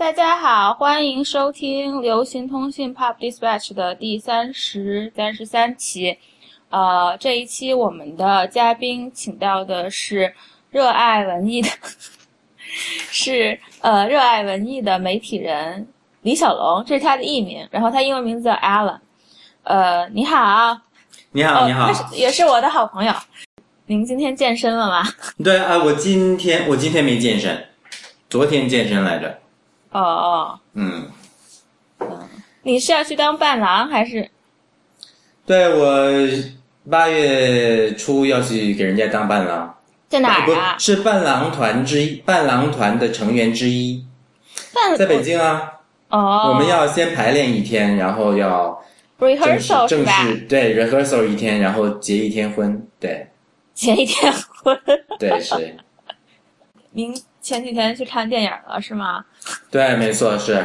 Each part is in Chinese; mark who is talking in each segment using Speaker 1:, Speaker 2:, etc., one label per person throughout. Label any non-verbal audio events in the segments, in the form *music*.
Speaker 1: 大家好，欢迎收听流行通信 Pop Dispatch 的第三十三十三期。呃，这一期我们的嘉宾请到的是热爱文艺的，*laughs* 是呃热爱文艺的媒体人李小龙，这是他的艺名，然后他英文名字叫 Alan。呃，你好，
Speaker 2: 你好，你好，
Speaker 1: 也是我的好朋友。您今天健身了吗？
Speaker 2: 对啊，我今天我今天没健身，昨天健身来着。
Speaker 1: 哦哦，
Speaker 2: 嗯，
Speaker 1: 你是要去当伴郎还是？
Speaker 2: 对我八月初要去给人家当伴郎，
Speaker 1: 在哪
Speaker 2: 不
Speaker 1: 儿啊？
Speaker 2: 是伴郎团之一，伴郎团的成员之一，
Speaker 1: 伴
Speaker 2: 在北京啊。
Speaker 1: 哦，
Speaker 2: 我们要先排练一天，然后要
Speaker 1: rehearsal 是
Speaker 2: 正？式对 rehearsal 一天，然后结一天婚。对
Speaker 1: 结一天婚。
Speaker 2: 对是，
Speaker 1: 您前几天去看电影了是吗？
Speaker 2: 对没错是，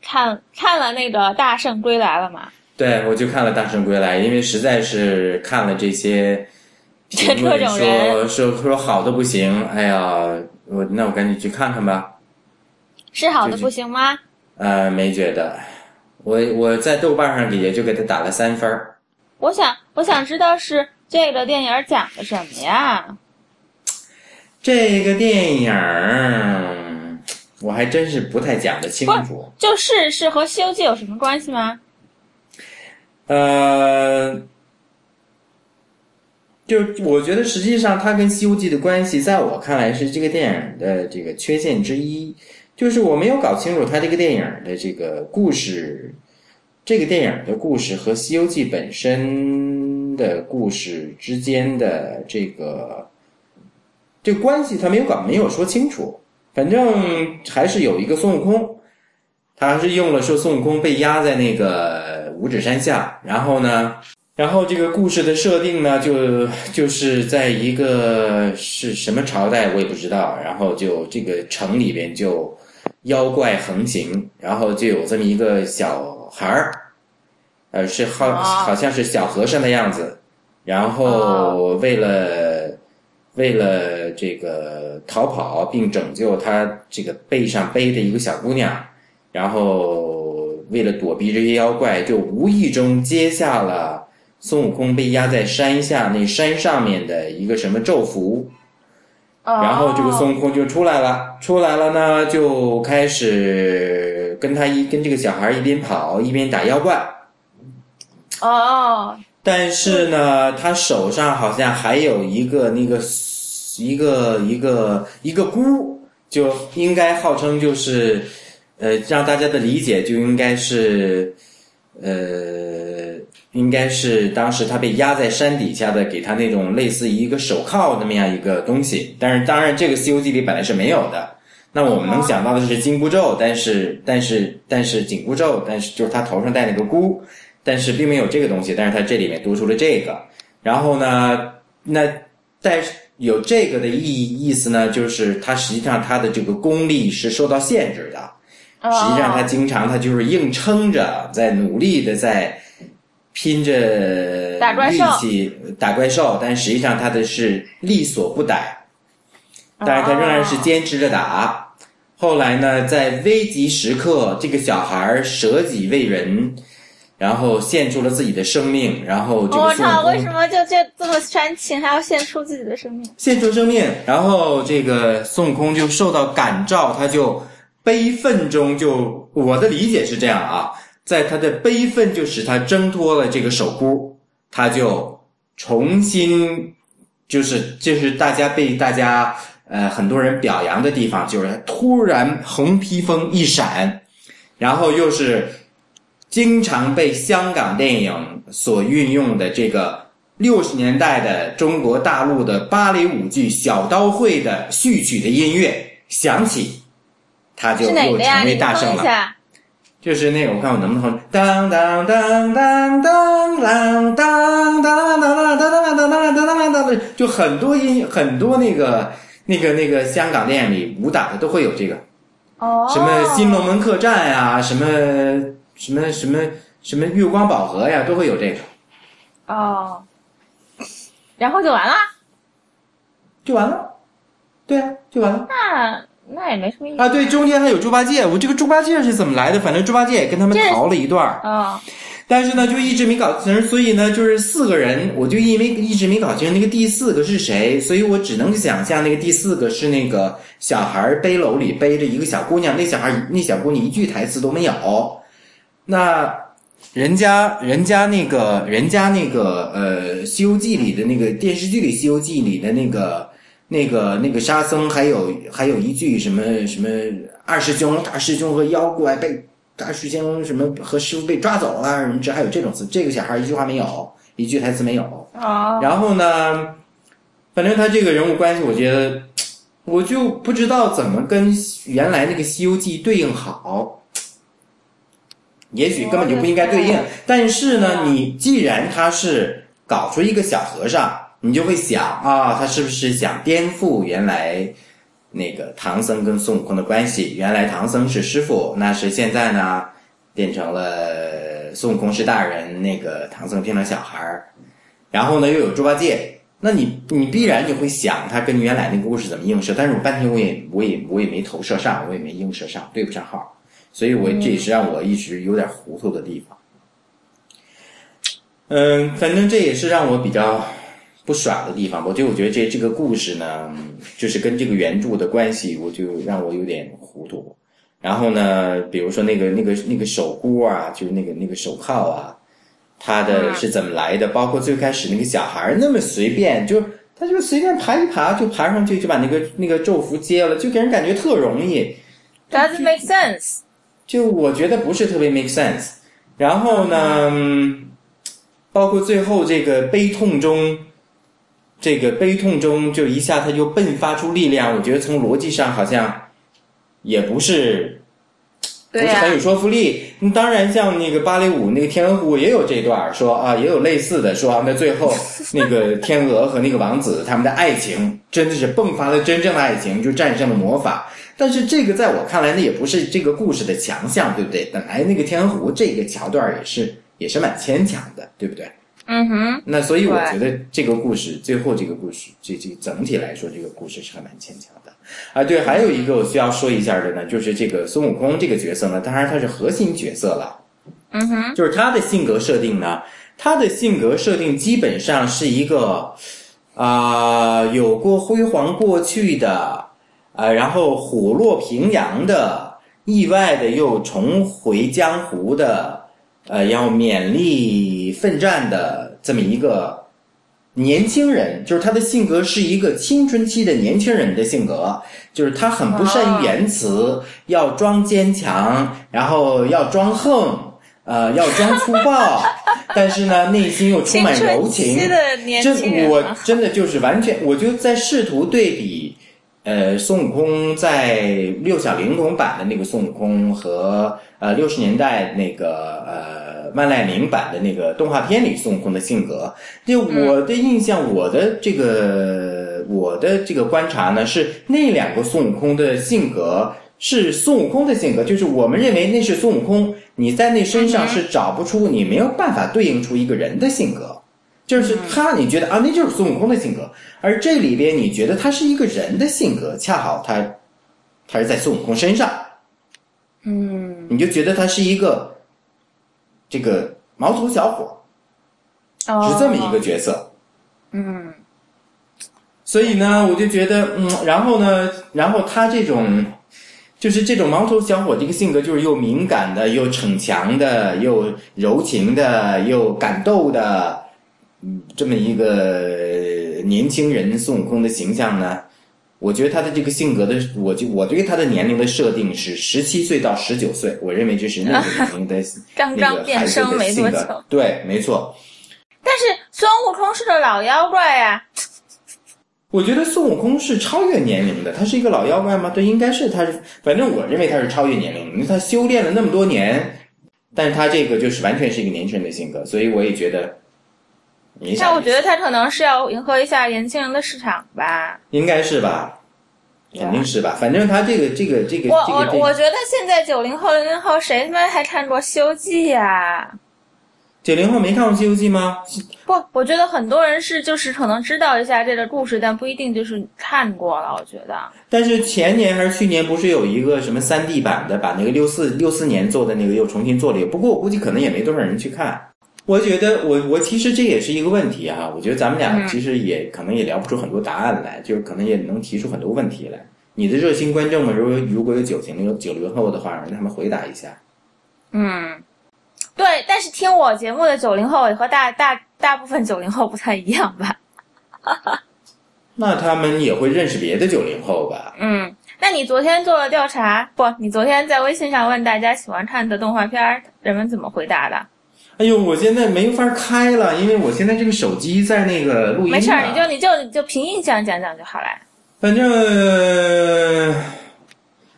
Speaker 1: 看看了那个《大圣归来》了吗？
Speaker 2: 对我就看了《大圣归来》，因为实在是看了这些评论
Speaker 1: 各种
Speaker 2: 说说说好的不行，哎呀，我那我赶紧去看看吧。
Speaker 1: 是好的不行吗？
Speaker 2: 呃，没觉得，我我在豆瓣上也就给他打了三分儿。
Speaker 1: 我想我想知道是这个电影讲的什么呀？
Speaker 2: 这个电影儿我还真是不太讲得清楚。
Speaker 1: 就是是和《西游记》有什么关系吗？
Speaker 2: 呃，就我觉得实际上它跟《西游记》的关系，在我看来是这个电影的这个缺陷之一，就是我没有搞清楚它这个电影的这个故事，这个电影的故事和《西游记》本身的故事之间的这个这关系，他没有搞没有说清楚。反正还是有一个孙悟空，他还是用了说孙悟空被压在那个五指山下，然后呢，然后这个故事的设定呢，就就是在一个是什么朝代我也不知道，然后就这个城里边就妖怪横行，然后就有这么一个小孩儿，呃，是好
Speaker 1: 哦
Speaker 2: 好像是小和尚的样子，然后为了。为了这个逃跑并拯救他这个背上背的一个小姑娘，然后为了躲避这些妖怪，就无意中接下了孙悟空被压在山下那山上面的一个什么咒符，然后这个孙悟空就出来了，出来了呢，就开始跟他一跟这个小孩一边跑一边打妖怪，
Speaker 1: 哦哦。
Speaker 2: 但是呢，他手上好像还有一个那个一个一个一个箍，就应该号称就是，呃，让大家的理解就应该是，呃，应该是当时他被压在山底下的，给他那种类似于一个手铐那么样一个东西。但是当然，这个《西游记》里本来是没有的。那我们能想到的是紧箍咒，但是但是但是紧箍咒，但是就是他头上戴那个箍。但是并没有这个东西，但是他这里面多出了这个。然后呢，那但是有这个的意意思呢，就是他实际上他的这个功力是受到限制的。
Speaker 1: 哦，
Speaker 2: 实际上他经常他就是硬撑着，在努力的在拼着力气打怪兽，但实际上他的是力所不逮。但是他仍然是坚持着打。后来呢，在危急时刻，这个小孩舍己为人。然后献出了自己的生命，然后这
Speaker 1: 我操，为什么就就这么煽情，还要献出自己的生命？
Speaker 2: 献出生命，然后这个孙悟空就受到感召，他就悲愤中就我的理解是这样啊，在他的悲愤就使他挣脱了这个手箍，他就重新就是就是大家被大家呃很多人表扬的地方，就是他突然红披风一闪，然后又是。经常被香港电影所运用的这个六十年代的中国大陆的芭蕾舞剧《小刀会》的序曲的音乐响起，他就又？成为大圣了。就是那个，我看我能不能哼，当当当当当当当当当当当当当当当当当，就很多音很多那个那个那个香港电影里武打的都会有这个，
Speaker 1: 哦，
Speaker 2: 什么《新龙门客栈》呀，什么什么什么什么月光宝盒呀，都会有这个，
Speaker 1: 哦，然后就完了。
Speaker 2: 就完了。对啊，就完了。
Speaker 1: 那那也没什么意思
Speaker 2: 啊。对，中间还有猪八戒，我这个猪八戒是怎么来的？反正猪八戒也跟他们逃了一段儿，
Speaker 1: 啊。
Speaker 2: 但是呢，就一直没搞清，所以呢，就是四个人，我就因为一直没搞清那个第四个是谁，所以我只能想象那个第四个是那个小孩背篓里背着一个小姑娘，那小孩那小姑娘一句台词都没有。那人家人家那个人家那个呃《西游记》里的那个电视剧里《西游记》里的那个那个那个沙僧，还有还有一句什么什么二师兄大师兄和妖怪被大师兄什么和师傅被抓走了，什么这还有这种词，这个小孩一句话没有，一句台词没有。
Speaker 1: 啊，
Speaker 2: 然后呢，反正他这个人物关系，我觉得我就不知道怎么跟原来那个《西游记》对应好。也许根本就不应该对应，但是呢，你既然他是搞出一个小和尚，你就会想啊，他是不是想颠覆原来那个唐僧跟孙悟空的关系？原来唐僧是师傅，那是现在呢变成了孙悟空是大人，那个唐僧变成小孩儿，然后呢又有猪八戒，那你你必然就会想他跟原来那个故事怎么映射，但是我半天我也我也我也没投射上，我也没映射上，对不上号。所以我这也是让我一直有点糊涂的地方。嗯，反正这也是让我比较不爽的地方。我就我觉得这这个故事呢，就是跟这个原著的关系，我就让我有点糊涂。然后呢，比如说那个那个那个手箍啊，就是那个那个手铐啊，它的是怎么来的？包括最开始那个小孩那么随便，就他就随便爬一爬就爬上去，就把那个那个咒符接了，就给人感觉特容易。
Speaker 1: Doesn't make sense。
Speaker 2: 就我觉得不是特别 make sense。然后呢，包括最后这个悲痛中，这个悲痛中就一下他就迸发出力量，我觉得从逻辑上好像也不是不是很有说服力。嗯当然，像那个芭蕾舞那个天鹅湖也有这段儿说啊，也有类似的说啊，那最后 *laughs* 那个天鹅和那个王子他们的爱情真的是迸发了真正的爱情，就战胜了魔法。但是这个在我看来，那也不是这个故事的强项，对不对？本来那个天鹅湖这个桥段也是也是蛮牵强的，对不对？
Speaker 1: 嗯哼，
Speaker 2: 那所以我觉得这个故事最后这个故事，这这整体来说，这个故事是还蛮牵强的啊。对，还有一个我需要说一下的呢，就是这个孙悟空这个角色呢，当然他是核心角色了，
Speaker 1: 嗯哼，
Speaker 2: 就是他的性格设定呢，他的性格设定基本上是一个啊、有过辉煌过去的，呃，然后虎落平阳的，意外的又重回江湖的，呃，要勉力奋战的这么一个年轻人，就是他的性格是一个青春期的年轻人的性格，就是他很不善于言辞，要装坚强，然后要装横，呃，要装粗暴，*laughs* 但是呢，内心又充满柔情。
Speaker 1: 青春期的年轻
Speaker 2: 真我真的就是完全，我就在试图对比，呃，孙悟空在六小龄童版的那个孙悟空和呃六十年代那个呃万籁鸣版的那个动画片里孙悟空的性格。就我的印象，我的这个我的这个观察呢，是那两个孙悟空的性格。是孙悟空的性格，就是我们认为那是孙悟空，你在那身上是找不出，你没有办法对应出一个人的性格。就是他，你觉得啊，那就是孙悟空的性格，而这里边你觉得他是一个人的性格，恰好他，他是在孙悟空身上，
Speaker 1: 嗯，
Speaker 2: 你就觉得他是一个这个毛头小伙，
Speaker 1: 哦。
Speaker 2: 是这么一个角色。
Speaker 1: 嗯。
Speaker 2: 所以呢，我就觉得，嗯，然后呢，然后他这种，就是这种毛头小伙这个性格，就是又敏感的，又逞强的，又柔情的，又感动的，嗯，这么一个年轻人孙悟空的形象呢，我觉得他的这个性格的，我就我对他的年龄的设定是十七岁到十九岁，我认为这是那个年龄的 *laughs*
Speaker 1: 刚
Speaker 2: 那
Speaker 1: 刚变声没
Speaker 2: 的性格
Speaker 1: 多久，，
Speaker 2: 对，没错。
Speaker 1: 但是孙悟空是个老妖怪呀、
Speaker 2: 我觉得孙悟空是超越年龄的，他是一个老妖怪吗？对，应该是他是，反正我认为他是超越年龄，因为他修炼了那么多年，但是他这个就是完全是一个年轻人的性格，所以我也觉得
Speaker 1: 但我觉得他可能是要迎合一下年轻人的市场吧。
Speaker 2: 应该是吧，肯定是吧，反正他这个这个这个
Speaker 1: 我我我觉得现在九零后、零零后谁他妈还看过《西游记》呀？
Speaker 2: 九零后没看过《西游记》吗？
Speaker 1: 不，我觉得很多人是就是可能知道一下这个故事，但不一定就是看过了。我觉得，
Speaker 2: 但是前年还是去年，不是有一个什么三 D 版的，把那个六四六四年做的那个又重新做了一个。不过我估计可能也没多少人去看。我觉得我我其实这也是一个问题啊。我觉得咱们俩其实也可能也聊不出很多答案来，就是可能也能提出很多问题来。你的热心观众们，如果如果有九零有九零后的话，让他们回答一下。
Speaker 1: 嗯。对，但是听我节目的九零后也和大大大部分九零后不太一样吧？*laughs*
Speaker 2: 那他们也会认识别的九零后吧？
Speaker 1: 嗯，那你昨天做了调查不？你昨天在微信上问大家喜欢看的动画片，人们怎么回答的？
Speaker 2: 哎呦，我现在没法开了，因为我现在这个手机在那个录音。
Speaker 1: 没事儿，你就你就就凭印象讲讲就好了。
Speaker 2: 反正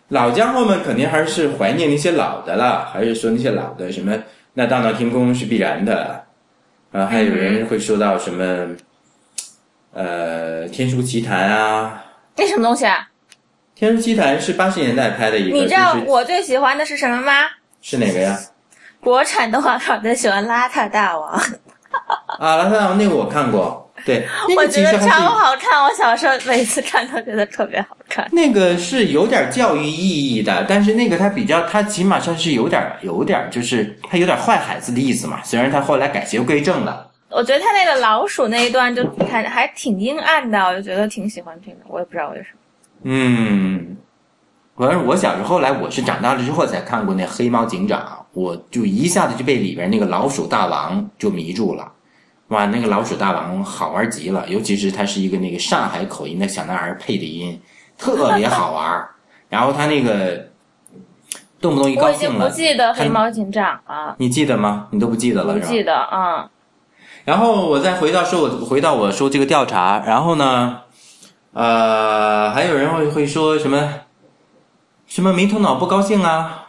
Speaker 2: 老家伙们肯定还是怀念那些老的了，还是说那些老的什么？那大闹天宫是必然的，啊，还有人会说到什么，呃，《天书奇谭》啊？
Speaker 1: 那什么东西啊？
Speaker 2: 《天书奇谭》是八十年代拍的一个。
Speaker 1: 你知道我最喜欢的是什么吗？
Speaker 2: 是哪个呀？
Speaker 1: 国产动画片最喜欢《邋遢大王》。
Speaker 2: 啊，邋遢大王那个我看过。对，*laughs*
Speaker 1: 我觉得超好看。我小时候每次看都觉得特别好看。*laughs*
Speaker 2: 那个是有点教育意义的，但是那个它比较，它起码算是有点有点，就是它有点坏孩子的意思嘛。虽然他后来改邪归正了。
Speaker 1: 我觉得他那个老鼠那一段就看还挺阴暗的，我就觉得挺喜欢听的。我也不知道为什么。
Speaker 2: 嗯，反正我小时候后来我是长大了之后才看过那黑猫警长，我就一下子就被里边那个老鼠大王就迷住了。哇，那个老鼠大王好玩极了，尤其是他是一个那个上海口音的小男孩配的音，特别好玩。*laughs* 然后他那个动不动一高兴了，
Speaker 1: 我已经不记得黑猫警长了。
Speaker 2: 你记得吗？你都不记得了，
Speaker 1: 不记得啊。
Speaker 2: 然后我再回到说，我回到我说这个调查，然后呢，呃，还有人会会说什么什么没头脑不高兴啊。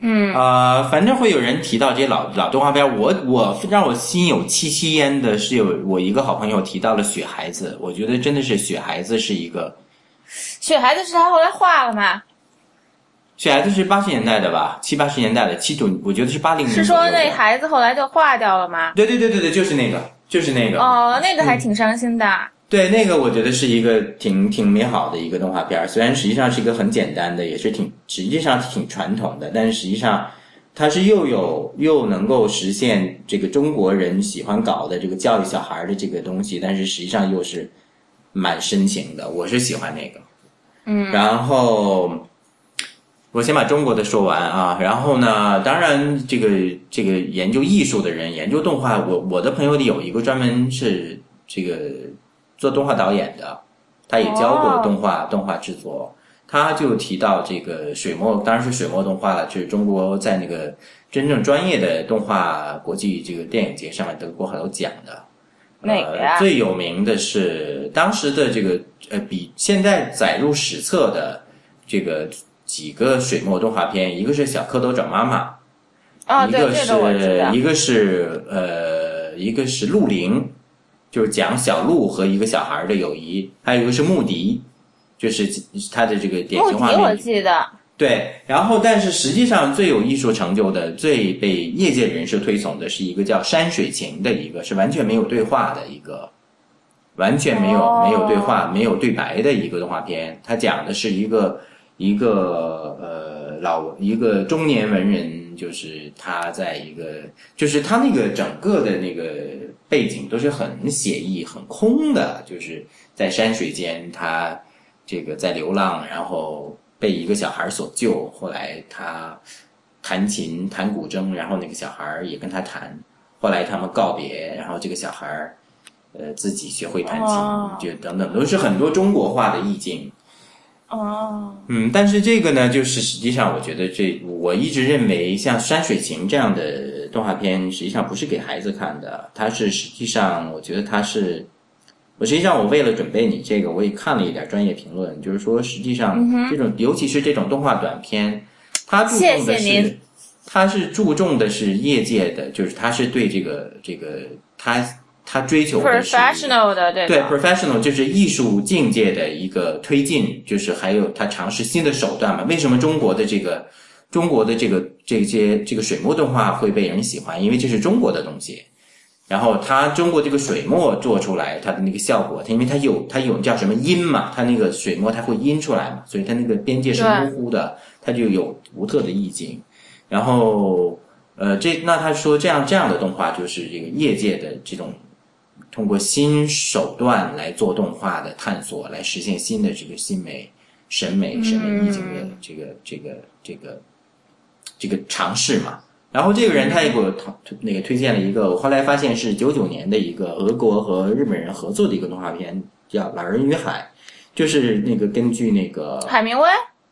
Speaker 1: 嗯
Speaker 2: 啊，反正会有人提到这些老老动画片。我我让我心有戚戚焉的是，有我一个好朋友提到了《雪孩子》，我觉得真的是《雪孩子》是一个。
Speaker 1: 雪孩子是他后来画了吗？
Speaker 2: 雪孩子是八十年代的吧，七八十年代的，七九，我觉得是八零年。
Speaker 1: 是说那孩子后来就化掉了吗？
Speaker 2: 对对对对对，就是那个，就是那个。
Speaker 1: 哦，那个还挺伤心的。
Speaker 2: 对，那个我觉得是一个挺挺美好的一个动画片儿，虽然实际上是一个很简单的，也是挺实际上挺传统的，但是实际上它是又有又能够实现这个中国人喜欢搞的这个教育小孩的这个东西，但是实际上又是蛮深情的，我是喜欢那个。
Speaker 1: 嗯，
Speaker 2: 然后我先把中国的说完啊，然后呢，当然这个这个研究艺术的人，研究动画，我我的朋友里有一个专门是这个。做动画导演的，他也教过动画动画制作，他就提到这个水墨，当然是水墨动画了，就是中国在那个真正专业的动画国际这个电影节上面得过很多奖的。
Speaker 1: 哪个呀？
Speaker 2: 最有名的是当时的这个呃，比现在载入史册的这个几个水墨动画片，一个是《小蝌蚪找妈妈》，
Speaker 1: 啊，
Speaker 2: 一个
Speaker 1: 是
Speaker 2: 一个是呃，一个是《鹿林》。就是讲小鹿和一个小孩的友谊，还有一个是穆迪，就是他的这个典型画面。
Speaker 1: 我记得。
Speaker 2: 对，然后但是实际上最有艺术成就的、最被业界人士推崇的是一个叫《山水情》的一个，是完全没有对话的一个，完全没有没有对话、没有对白的一个动画片。它讲的是一个一个呃老一个中年文人，就是他在一个，就是他那个整个的那个。背景都是很写意、很空的，就是在山水间，他这个在流浪，然后被一个小孩所救。后来他弹琴、弹古筝，然后那个小孩也跟他弹。后来他们告别，然后这个小孩呃自己学会弹琴，就等等，都是很多中国化的意境。
Speaker 1: 哦，
Speaker 2: 嗯，但是这个呢，就是实际上，我觉得这我一直认为，像《山水情》这样的动画片，实际上不是给孩子看的。它是实际上，我觉得它是，我实际上我为了准备你这个，我也看了一点专业评论，就是说，实际上这种，尤其是这种动画短片，它注重的是，它是注重的是业界的，就是它是对这个这个它。他追求
Speaker 1: professional 的，对
Speaker 2: 对 professional 就是艺术境界的一个推进，就是还有他尝试新的手段嘛。为什么中国的这个中国的这个这些这个水墨动画会被人喜欢，因为这是中国的东西。然后它中国这个水墨做出来，它的那个效果，它因为它有它有叫什么阴嘛，它那个水墨它会阴出来嘛，所以它那个边界是模糊的，它就有独特的意境。然后呃，这那他说这样这样的动画就是这个业界的这种通过新手段来做动画的探索，来实现新的这个新美审美审美意境的这个这个这个这个尝试嘛。然后这个人他也给我推那个推荐了一个，我后来发现是九九年的一个俄国和日本人合作的一个动画片，叫《老人与海》，就是那个根据那个
Speaker 1: 海明威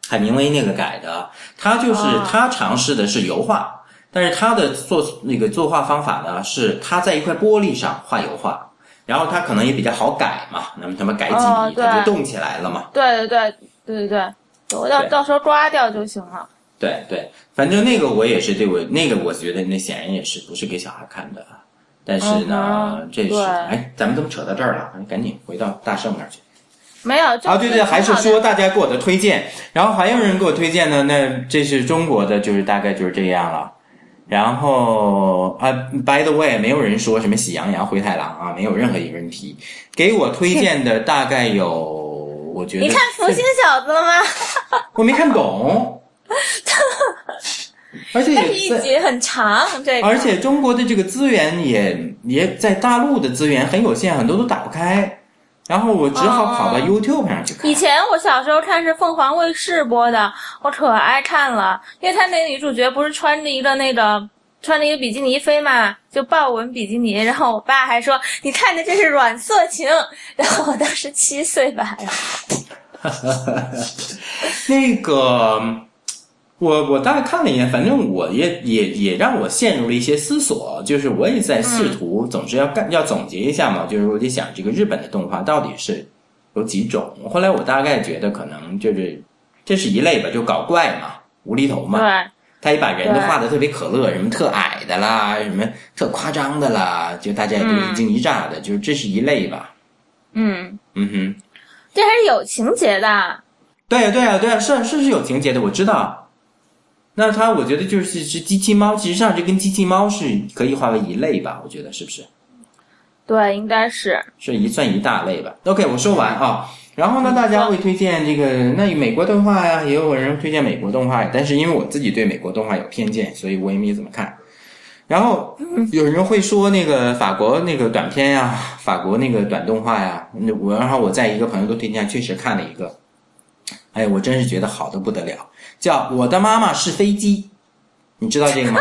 Speaker 2: 海明威那个改的。他就是他尝试的是油画，但是他的做那个作画方法呢是他在一块玻璃上画油画，然后他可能也比较好改嘛，那么他们改几笔他就动起来了嘛。
Speaker 1: 对对对对对对，我到到时候刮掉就行了。
Speaker 2: 对对，反正那个我也是对我那个，我觉得那显然也是不是给小孩看的。但是呢，这是哎，咱们怎么扯到这儿了？赶紧回到大圣那儿去。
Speaker 1: 没有
Speaker 2: 啊，对对，还是说大家给我的推荐，然后还有人给我推荐呢。那这是中国的，就是大概就是这样了。然后啊，by the way，没有人说什么喜羊羊、灰太狼啊，没有任何一个人提。给我推荐的大概有，我觉得
Speaker 1: 你看福星小子了吗？*laughs*
Speaker 2: 我没看懂。*laughs* 而且
Speaker 1: 一集很长，这
Speaker 2: 而且中国的这个资源也也在大陆的资源很有限，很多都打不开，然后我只好跑到 YouTube 上去看。
Speaker 1: 以前我小时候看是凤凰卫视播的，我可爱看了，因为他那女主角不是穿着一个那个穿着一个比基尼飞嘛，就豹纹比基尼，然后我爸还说你看的这是软色情，然后我当时七岁吧，*laughs*
Speaker 2: 那个。我我大概看了一眼，反正我也也也让我陷入了一些思索，就是我也在试图，总是要干要总结一下嘛，就是我就想这个日本的动画到底是有几种。后来我大概觉得可能就是这是一类吧，就搞怪嘛，无厘头嘛。
Speaker 1: 对。
Speaker 2: 他也把人都画的特别可乐，什么特矮的啦，什么特夸张的啦，就大家也都一惊一乍的，就是这是一类吧。
Speaker 1: 嗯
Speaker 2: 嗯哼，
Speaker 1: 这还是有情节的。
Speaker 2: 对呀对呀对呀，是是是有情节的，我知道。那它，我觉得就是是机器猫，其实上这跟机器猫是可以划为一类吧？我觉得是不是？
Speaker 1: 对，应该是
Speaker 2: 是一算一大类吧。OK，我说完啊。然后呢，大家会推荐这个那美国动画呀，也有人推荐美国动画，但是因为我自己对美国动画有偏见，所以我也没怎么看。然后有人会说那个法国那个短片呀，法国那个短动画呀，那我然后我在一个朋友的推荐确实看了一个，哎，我真是觉得好的不得了。叫我的妈妈是飞机，你知道这个吗？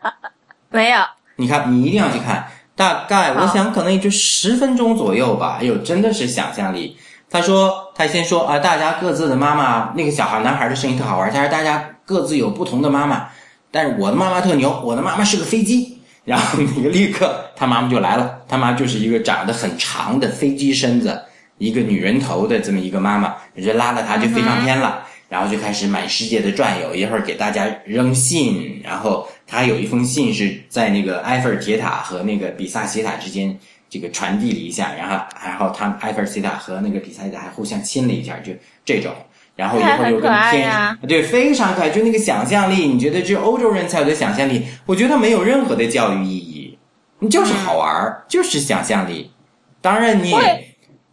Speaker 2: *laughs*
Speaker 1: 没有。
Speaker 2: 你看，你一定要去看。大概我想可能也就十分钟左右吧。哎呦，真的是想象力。他说，他先说啊，大家各自的妈妈，那个小孩男孩的声音特好玩。他说大家各自有不同的妈妈，但是我的妈妈特牛，我的妈妈是个飞机。然后那个立刻他妈妈就来了，他妈就是一个长得很长的飞机身子，一个女人头的这么一个妈妈，就拉了他就飞上天了。然后就开始满世界的转悠，一会儿给大家扔信，然后他有一封信是在那个埃菲尔铁塔和那个比萨斜塔之间这个传递了一下，然后然后他埃菲尔铁塔和那个比萨斜塔还互相亲了一下，就这种，然后一会儿又跟天，对，非常可爱，就那个想象力，你觉得只有欧洲人才有的想象力？我觉得没有任何的教育意义，你就是好玩，就是想象力。当然你也。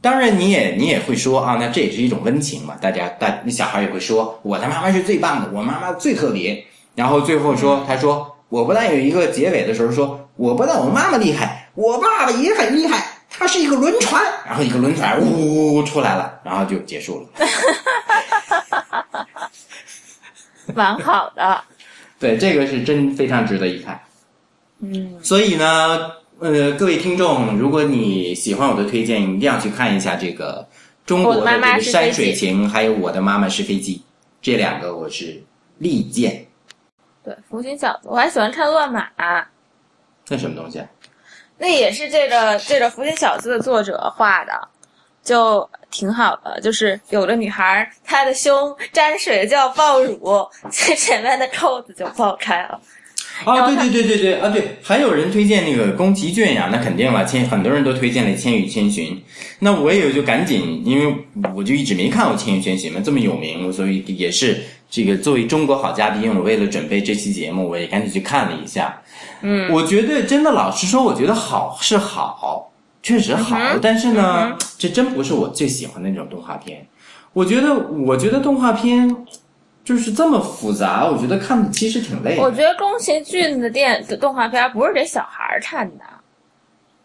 Speaker 2: 当然，你也你也会说啊，那这也是一种温情嘛。大家大那小孩也会说，我的妈妈是最棒的，我妈妈最特别。然后最后说，他说我不但有一个结尾的时候说，我不但我妈妈厉害，我爸爸也很厉害，他是一个轮船。然后一个轮船呜出来了，然后就结束了。*laughs*
Speaker 1: 蛮好的。
Speaker 2: 对，这个是真非常值得一看。
Speaker 1: 嗯。
Speaker 2: 所以呢。呃，各位听众，如果你喜欢我的推荐，一定要去看一下这个中国的这个山水情，还有我的妈妈是飞机，这两个我是力荐。
Speaker 1: 对，福星小子，我还喜欢看乱马。
Speaker 2: 那什么东西？
Speaker 1: 那也是这个这个福星小子的作者画的，就挺好的。就是有的女孩，她的胸沾水就要爆乳，最 *laughs* 前面的扣子就爆开了。
Speaker 2: 啊，对对对对对啊，对，还有人推荐那个宫崎骏呀，那肯定了，千很多人都推荐了《千与千寻》，那我也就赶紧，因为我就一直没看过《千与千寻》嘛，这么有名，所以也是这个作为中国好嘉宾，我为了准备这期节目，我也赶紧去看了一下。
Speaker 1: 嗯，
Speaker 2: 我觉得真的，老实说，我觉得好是好，确实好，
Speaker 1: 嗯
Speaker 2: 但是呢，
Speaker 1: 嗯
Speaker 2: 这真不是我最喜欢的那种动画片。我觉得，我觉得动画片就是这么复杂，我觉得看的其实挺累的，
Speaker 1: 我觉得宫崎骏的电的动画片不是给小孩儿看的，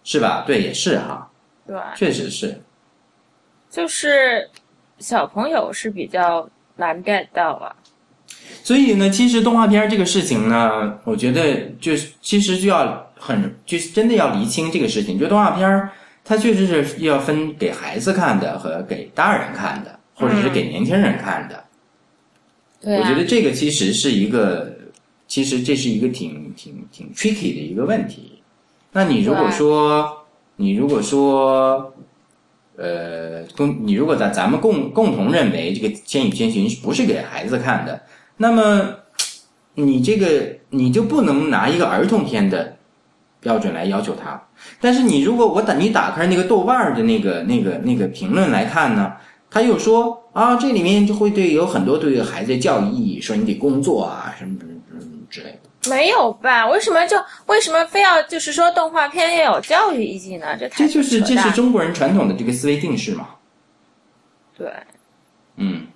Speaker 2: 是吧？对，也是哈，
Speaker 1: 对，
Speaker 2: 确实是。
Speaker 1: 就是小朋友是比较难 get 到啊。
Speaker 2: 所以呢，其实动画片这个事情呢，我觉得就是其实就要很就是真的要厘清这个事情，就动画片儿它确实是要分给孩子看的和给大人看的，或者是给年轻人看的。
Speaker 1: 对啊
Speaker 2: 我觉得这个其实是一个，其实这是一个挺挺挺 tricky 的一个问题。那你如果说，你如果说，呃，共你如果咱咱们共共同认为这个《千与千寻》不是给孩子看的，那么你这个你就不能拿一个儿童片的标准来要求他。但是你如果我打你打开那个豆瓣儿的那个那个那个评论来看呢，他又说啊，这里面就会对有很多对孩子的教育意义，说你得工作啊什么什么什么之类的。
Speaker 1: 没有吧？为什么就为什么非要就是说动画片要有教育意义呢？这太
Speaker 2: 这就是这是中国人传统的这个思维定式嘛。
Speaker 1: 对，
Speaker 2: 嗯，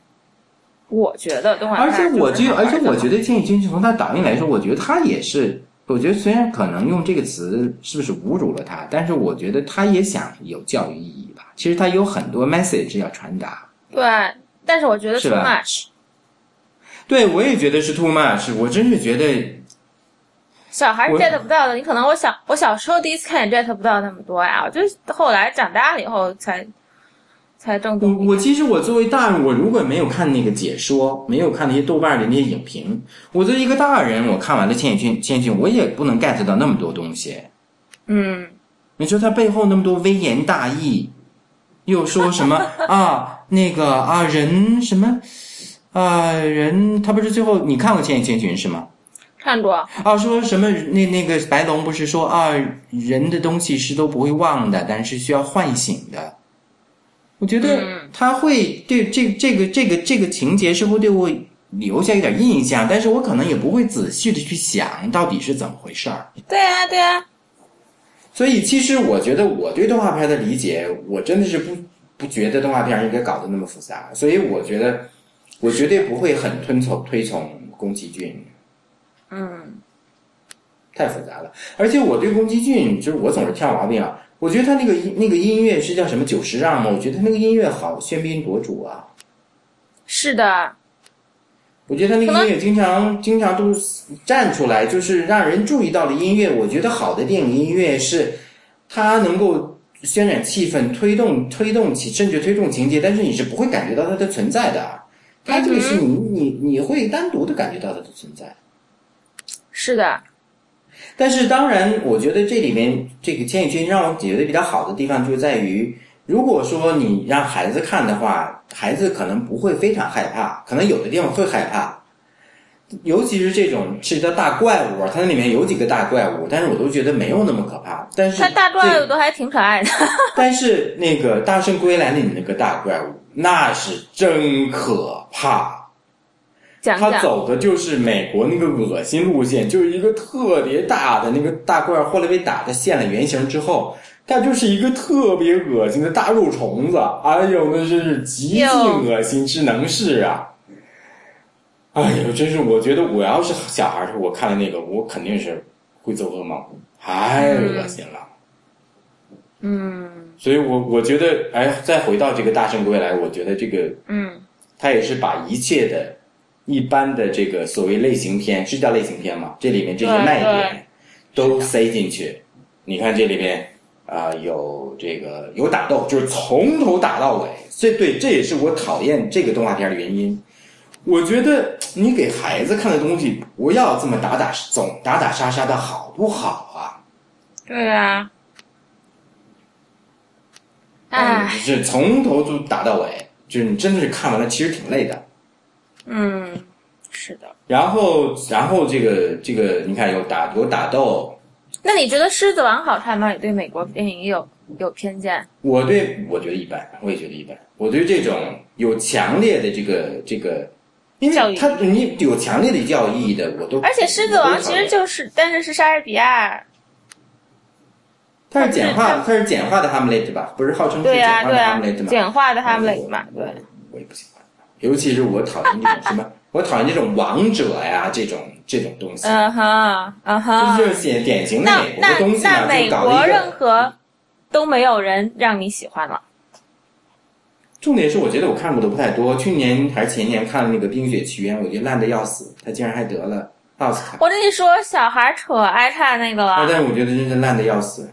Speaker 1: 我觉得动画
Speaker 2: 而且我觉得，而且我觉
Speaker 1: 得
Speaker 2: 得《千与千寻》从它导演来说，我觉得他也是，我觉得虽然可能用这个词是不是侮辱了他，但是我觉得他也想有教育意义吧。其实他有很多 message 要传达。
Speaker 1: 对，但是我觉得
Speaker 2: 是
Speaker 1: too much。
Speaker 2: 对，我也觉得是 too much，我真是觉得
Speaker 1: 小孩 get 不到的，你可能我小我小时候第一次看也 get 不到那么多呀，我就后来长大了以后才才正
Speaker 2: 我
Speaker 1: 懂。
Speaker 2: 我其实我作为大人，我如果没有看那个解说，没有看那些豆瓣的那些影评，我作为一个大人，我看完了《千与千千寻》，我也不能 get 到那么多东西。
Speaker 1: 嗯，
Speaker 2: 你说他背后那么多微言大义，又说什么 *laughs* 啊？那个啊，人什么啊？人他不是最后你看过《千与千寻》是吗？
Speaker 1: 看过。
Speaker 2: 啊，说什么那那个白龙不是说啊，人的东西是都不会忘的，但是需要唤醒的。我觉得
Speaker 1: 嗯
Speaker 2: 他会对这这个这个这个情节是会对我留下一点印象，但是我可能也不会仔细的去想到底是怎么回事儿。
Speaker 1: 对啊，对啊，
Speaker 2: 所以其实我觉得我对动画片的理解，我真的是不不觉得动画片应该搞得那么复杂，所以我觉得我绝对不会很推崇推崇宫崎骏。
Speaker 1: 嗯，
Speaker 2: 太复杂了。而且我对宫崎骏，就是我总是挑毛病啊。我觉得他那个音那个音乐是叫什么久石让吗？我觉得他那个音乐好喧宾夺主啊。
Speaker 1: 是的，
Speaker 2: 我觉得他那个音乐经常经常都站出来，就是让人注意到了音乐。我觉得好的电影音乐是它能够渲染气氛、推动推动起甚至推动情节，但是你是不会感觉到它的存在的。它这个是你你你会单独的感觉到它的存在。
Speaker 1: 是的，
Speaker 2: 但是当然，我觉得这里面这个《千与千寻》让我觉得比较好的地方就在于，如果说你让孩子看的话，孩子可能不会非常害怕，可能有的地方会害怕，尤其是这种涉及到大怪物啊，它那里面有几个大怪物，但是我都觉得没有那么可怕。但是
Speaker 1: 它大怪物都还挺可爱的。
Speaker 2: 但是那个《大圣归来》里面那个大怪物，那是真可怕。
Speaker 1: 讲讲他，
Speaker 2: 走的就是美国那个恶心路线，就是一个特别大的那个大怪，后来被打的现了原形之后，它就是一个特别恶心的大肉虫子。哎呦，那真是极尽恶心之能事啊！哎呦，真是，我觉得我要是小孩儿，我看了那个，我肯定是会做噩梦，太恶心了。
Speaker 1: 嗯
Speaker 2: 所以我我觉得，哎，再回到这个《大圣归来》，我觉得这个
Speaker 1: 嗯，
Speaker 2: 他也是把一切的一般的这个所谓类型片，是叫类型片吗？这里面这些卖点都塞进去。你看这里面啊、有这个有打斗，就是从头打到尾。这对，这也是我讨厌这个动画片的原因。我觉得你给孩子看的东西不要这么打打总打打杀杀的好不好啊？
Speaker 1: 对啊。哎，
Speaker 2: 是从头就打到尾，就是你真的是看完了，其实挺累的。
Speaker 1: 嗯，是的。
Speaker 2: 然后，然后这个这个，你看有打有打斗，
Speaker 1: 那你觉得《狮子王》好看吗？你对美国电影有有偏见？
Speaker 2: 我对我觉得一般，我也觉得一般。我对这种有强烈的这个这个因为它你有强烈的教育意义的，我都
Speaker 1: 而且《狮子王》其实就是，但是是莎士比亚，
Speaker 2: 它是简化，它是简化的 Hamlet 吧？不是号称是简化的
Speaker 1: 对呀、
Speaker 2: Hamlet 吗？
Speaker 1: 简化的哈姆雷特嘛，对。
Speaker 2: 我也不喜欢，尤其是我讨厌这种什么，*laughs* 我讨厌这种王者呀，这种这种东西，
Speaker 1: 嗯哼，嗯哼。
Speaker 2: 就是典典型的
Speaker 1: 那
Speaker 2: 美国东西嘛，
Speaker 1: 那美
Speaker 2: 就搞一个。
Speaker 1: 任何都没有人让你喜欢了。
Speaker 2: 重点是，我觉得我看过的不太多。去年还是前年看了那个《冰雪奇缘》，我觉得烂的要死，他竟然还得了奥斯卡。
Speaker 1: 我跟你说，小孩扯爱看那个
Speaker 2: 啊，
Speaker 1: 了，
Speaker 2: 但是我觉得真是烂的要死。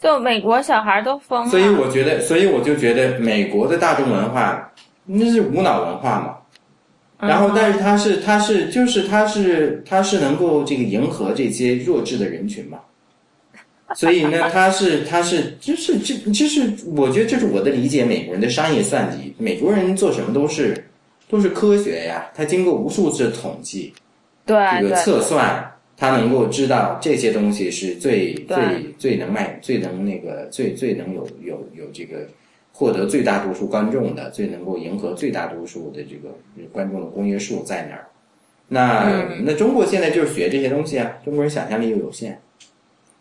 Speaker 1: 就美国小孩都疯了。
Speaker 2: 所以我觉得，所以我就觉得美国的大众文化那是无脑文化嘛。然后，但是他是他是就是他是他是能够这个迎合这些弱智的人群嘛。所以呢，他是他是就是这就是我觉得这是我的理解，美国人的商业算计，美国人做什么都是都是科学呀，他经过无数次统计，
Speaker 1: 对
Speaker 2: 这个测算，他能够知道这些东西是最最最能卖、最能那个最最能有有有这个获得最大多数观众的，最能够迎合最大多数的这个观众的公约数在哪儿？那、
Speaker 1: 嗯
Speaker 2: 那中国现在就是学这些东西啊，中国人想象力又有限。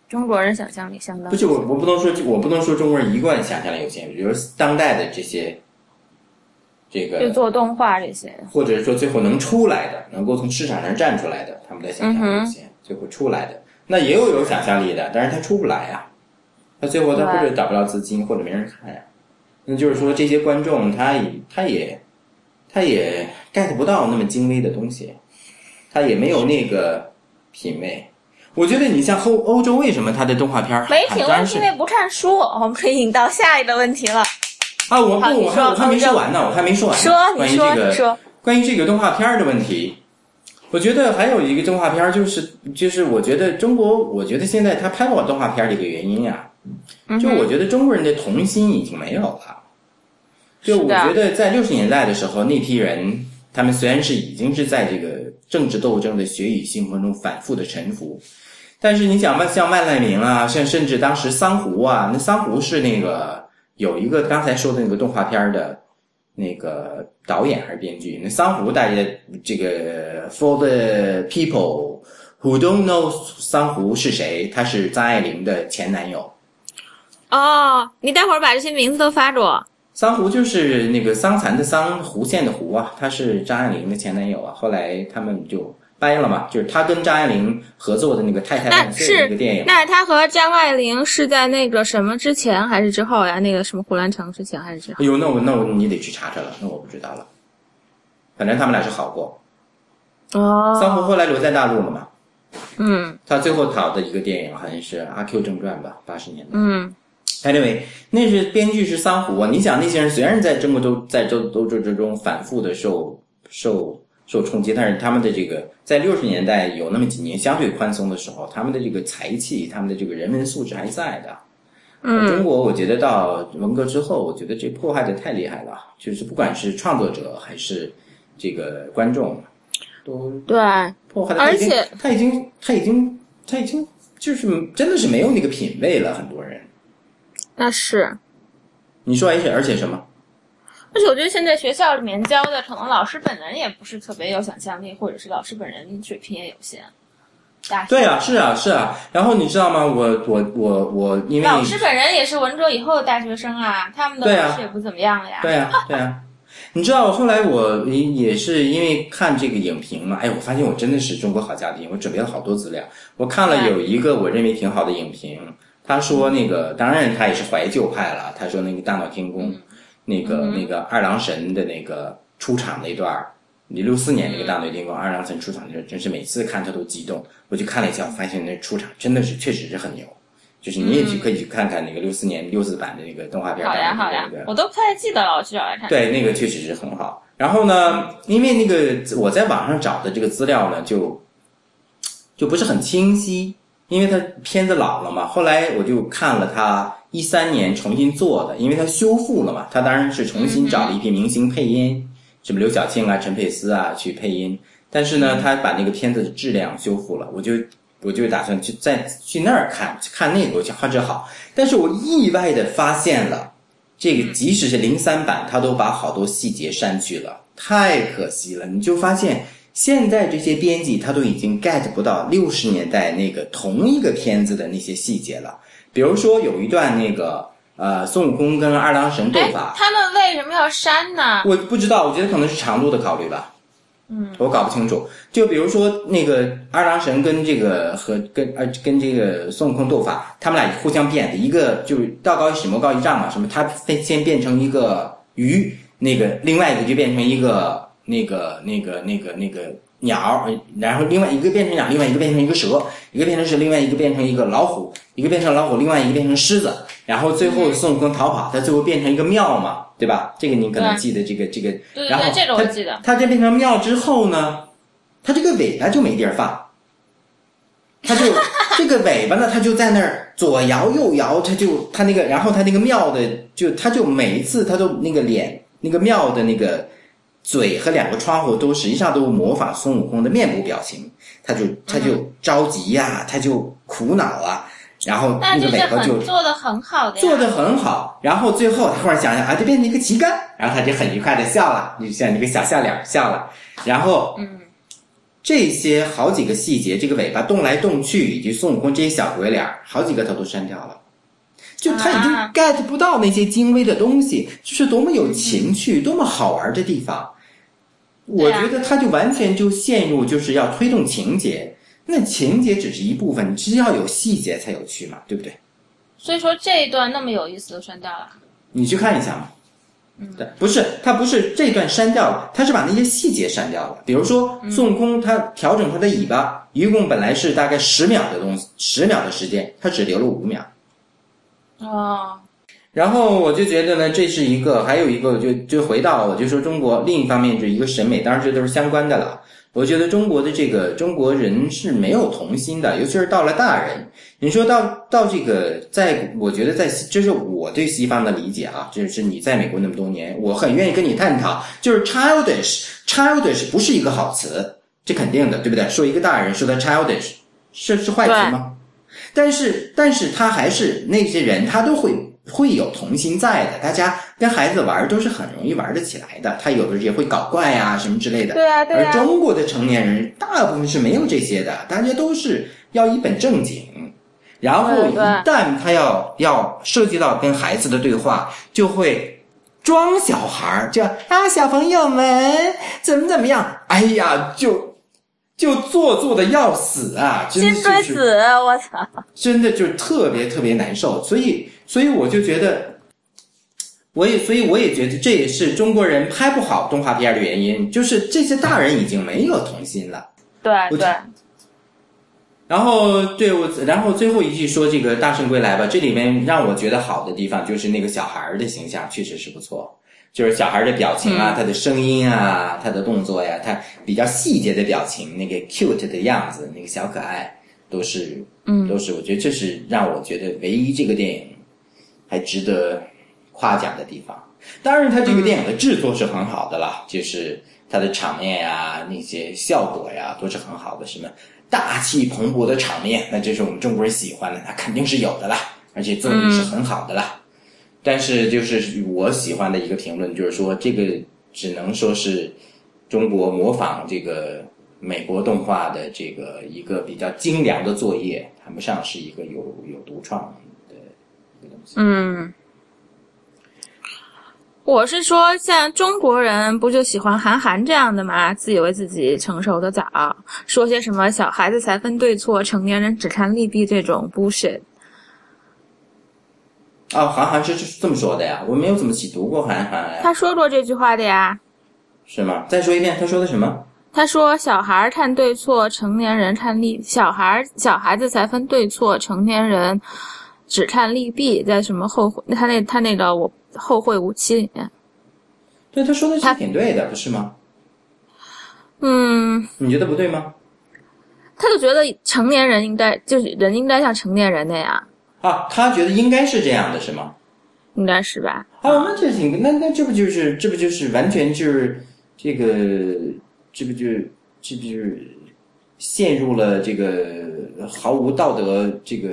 Speaker 1: 中国人想象力相当
Speaker 2: 不是我，我不能说我不能说中国人一贯想象力有限，比如当代的这些这个
Speaker 1: 就做动画这些。
Speaker 2: 或者说最后能出来的，能够从市场上站出来的，他们的想象力有
Speaker 1: 嗯
Speaker 2: 限，最后出来的。那也有有想象力的，但是他出不来呀、他最后他或者找不到资金，或者没人看呀、那就是说这些观众他也他也他也 get 不到那么精微的东西，他也没有那个品味。我觉得你像欧欧洲，为什么它的动画片儿
Speaker 1: 没品味
Speaker 2: 当然是
Speaker 1: 是因为不看书。我们可以引到下一个问题了。
Speaker 2: 啊，我不，我还我还没说完呢，我还没说完。
Speaker 1: 说，
Speaker 2: 关
Speaker 1: 你说，
Speaker 2: 于这个
Speaker 1: 你说。
Speaker 2: 关于这个动画片儿的问题，我觉得还有一个动画片儿就是就是我觉得中国，我觉得现在他拍不好动画片儿的一个原因呀、
Speaker 1: 嗯
Speaker 2: 就我觉得中国人的童心已经没有了。就我觉得在六十年代的时候，那批人他们虽然是已经是在这个政治斗争的血雨腥风中反复的沉浮，但是你想万像万籁鸣啊，像甚至当时桑湖啊，那桑湖是那个有一个刚才说的那个动画片儿的那个导演还是编剧，那桑湖大家这个 For the people who don't know 桑湖是谁，他是张爱玲的前男友。
Speaker 1: 哦，你待会儿把这些名字都发给我。
Speaker 2: 桑湖就是那个桑蚕的桑，弧线的弧啊，他是张爱玲的前男友啊。后来他们就掰了嘛，就是他跟张爱玲合作的那个《太太
Speaker 1: 那
Speaker 2: 万岁》
Speaker 1: 是
Speaker 2: 那个电影。
Speaker 1: 那他和张爱玲是在那个什么之前还是之后呀？那个什么胡兰成之前还是之后？
Speaker 2: 哎呦，那我那我你得去查查了，那我不知道了。反正他们俩是好过。
Speaker 1: 哦，
Speaker 2: 桑湖后来留在大陆了嘛，
Speaker 1: 嗯
Speaker 2: 他最后导的一个电影好像是《阿 Q 正传》吧，八十年代。
Speaker 1: 嗯
Speaker 2: Anyway，那是编剧是桑湖啊。你想那些人虽然在中国都在斗斗争之中反复的受受受冲击，但是他们的这个在六十年代有那么几年相对宽松的时候，他们的这个才气，他们的这个人文素质还在的。
Speaker 1: 嗯
Speaker 2: 中国我觉得到文革之后，我觉得这迫害的太厉害了，就是不管是创作者还是这个观众，都
Speaker 1: 对，
Speaker 2: 迫害的
Speaker 1: 而且
Speaker 2: 他已经他已经他已经就是真的是没有那个品味了，很多人。
Speaker 1: 那是。
Speaker 2: 你说而且而且什么？
Speaker 1: 而且我觉得现在学校里面教的，可能老师本人也不是特别有想象力，或者是老师本人水平也有限。
Speaker 2: 对啊，是啊，是啊。然后你知道吗？我我我我，因为
Speaker 1: 老师本人也是文革以后的大学生啊，他们的老师也不怎么样了呀。
Speaker 2: 对啊，对啊。你知道，后来我也也是因为看这个影评嘛，哎，我发现我真的是中国好家庭，我准备了好多资料。我看了有一个我认为挺好的影评，他说那个，当然他也是怀旧派了，他说那个《大闹天宫》那个那个二郎神的那个出场那段儿，你六四年那个《大闹天宫》二郎神出场那段，真是每次看他都激动。我去看了一下，我发现那出场真的是确实是很牛。就是你也去可以去看看那个六四年六四版的那个动画片儿，
Speaker 1: 好呀好呀，我都不太记得了，我去找来看。
Speaker 2: 对，那个确实是很好。然后呢，因为那个我在网上找的这个资料呢，就就不是很清晰，因为它片子老了嘛。后来我就看了他一三年重新做的，因为它修复了嘛，他当然是重新找了一批明星配音，什么刘晓庆啊、陈佩斯啊去配音。但是呢，他把那个片子的质量修复了，我就我就打算去再去那儿看看那个，我觉得画质好。但是我意外的发现了。这个即使是零三版，他都把好多细节删去了，太可惜了。你就发现现在这些编辑他都已经 get 不到六十年代那个同一个片子的那些细节了。比如说有一段那个呃孙悟空跟二郎神斗
Speaker 1: 哎
Speaker 2: 法，，
Speaker 1: 他们为什么要删呢？
Speaker 2: 我不知道，我觉得可能是长度的考虑吧。嗯，我搞不清楚。就比如说那个二郎神跟这个和跟呃跟这个孙悟空斗法，他们俩互相变的，一个就是道高一尺魔高一丈嘛，什么他先先变成一个鱼，那个另外一个就变成一个那个那个那个那个鸟，呃然后另外一个变成鸟，另外一个变成一个蛇，一个变成蛇另外一个变成一个老虎，一个变成老虎，另外一个变成狮子，然后最后孙悟空逃跑，他最后变成一个庙嘛，对吧？这个你可能记得这个这个，然后
Speaker 1: 对，这个我
Speaker 2: 他
Speaker 1: 记得。
Speaker 2: 他这变成庙之后呢，他这个尾巴就没地儿放，他就这个尾巴呢，他就在那儿左摇右摇，他就他那个，然后他那个庙的就他就每一次他都那个脸那个庙的那个嘴和两个窗户都实际上都模仿孙悟空的面部表情，他就他就着急呀、他就苦恼啊，然后那个尾巴就
Speaker 1: 做的很好的。
Speaker 2: 做的很好，然后最后他忽然想想啊，这变成一个旗杆，然后他就很愉快的笑了，就像一个小笑脸儿笑了。然后，
Speaker 1: 嗯，
Speaker 2: 这些好几个细节，这个尾巴动来动去，以及孙悟空这些小鬼脸儿，好几个他都删掉了。就他已经
Speaker 1: 啊
Speaker 2: get 不到那些精微的东西，就是多么有情趣、多么好玩的地方。我觉得他就完全就陷入就是要推动情节，那情节只是一部分，你只要有细节才有趣嘛，对不对？
Speaker 1: 所以说这一段那么有意思都删掉了。
Speaker 2: 你去看一下嘛。对，不是，他不是这段删掉了，他是把那些细节删掉了。比如说孙悟空，他调整他的尾巴，一共本来是大概十秒的东西，十秒的时间，他只留了五秒。
Speaker 1: 哦，
Speaker 2: 然后我就觉得呢，这是一个，还有一个就就回到我就说中国另一方面是一个审美，当然这都是相关的了。我觉得中国的这个中国人是没有童心的，尤其是到了大人。你说到到这个，在我觉得在这是我对西方的理解啊，就是你在美国那么多年，我很愿意跟你探讨，就是 childish，childish 不是一个好词，这肯定的，对不对？说一个大人说他 childish 是是坏词吗？但是，但是他还是那些人，他都会会有童心在的。大家跟孩子玩儿都是很容易玩得起来的。他有的也会搞怪啊什么之类的。
Speaker 1: 对啊对啊
Speaker 2: 而中国的成年人大部分是没有这些的，大家都是要一本正经。然后一旦他要要涉及到跟孩子的对话，就会装小孩儿，就啊小朋友们怎么怎么样，哎呀就。就做作的要死啊！真的是
Speaker 1: 我操！
Speaker 2: 真的就是特别特别难受，所以所以我就觉得，我也所以我也觉得这也是中国人拍不好动画片的原因，就是这些大人已经没有童心了。
Speaker 1: 对
Speaker 2: 我
Speaker 1: 对，
Speaker 2: 然后对我，然后最后一句说这个《大圣归来》吧，这里面让我觉得好的地方就是那个小孩儿的形象确实是不错，就是小孩儿的表情啊，他的声音啊，他的动作呀，他比较细节的表情，那个 cute 的样子，那个小可爱，都是，嗯，都是我觉得这是让我觉得唯一这个电影还值得夸奖的地方。当然，它这个电影的制作是很好的啦，就是它的场面呀、那些效果呀都是很好的，什么大气蓬勃的场面，那这是我们中国人喜欢的，那肯定是有的啦，而且做的是很好的啦。但是就是我喜欢的一个评论，就是说这个只能说是中国模仿这个美国动画的这个一个比较精良的作业，谈不上是一个有有独创个东西。
Speaker 1: 嗯，我是说，像中国人不就喜欢韩寒这样的吗？自以为自己成熟的早，说些什么小孩子才分对错，成年人只看利弊这种 bullshit。
Speaker 2: 哦，韩寒是是这么说的呀，我没有怎么细读过韩寒呀，
Speaker 1: 他说过这句话的呀。
Speaker 2: 是吗？再说一遍，他说的什么？
Speaker 1: 他说：“小孩看对错，成年人看利。小孩小孩子才分对错，成年人只看利弊。在什么后悔？他那他那个我后会无期里面，
Speaker 2: 对，他说的
Speaker 1: 他
Speaker 2: 是挺对的，不是吗？
Speaker 1: 嗯，
Speaker 2: 你觉得不对吗？
Speaker 1: 他就觉得成年人应该就是人应该像成年人那样，
Speaker 2: 啊，他觉得应该是这样的，是吗？
Speaker 1: 应该是吧？
Speaker 2: 啊，那这挺，那那这不就是这不就是完全就是这个，这不就这不就是陷入了这个毫无道德这个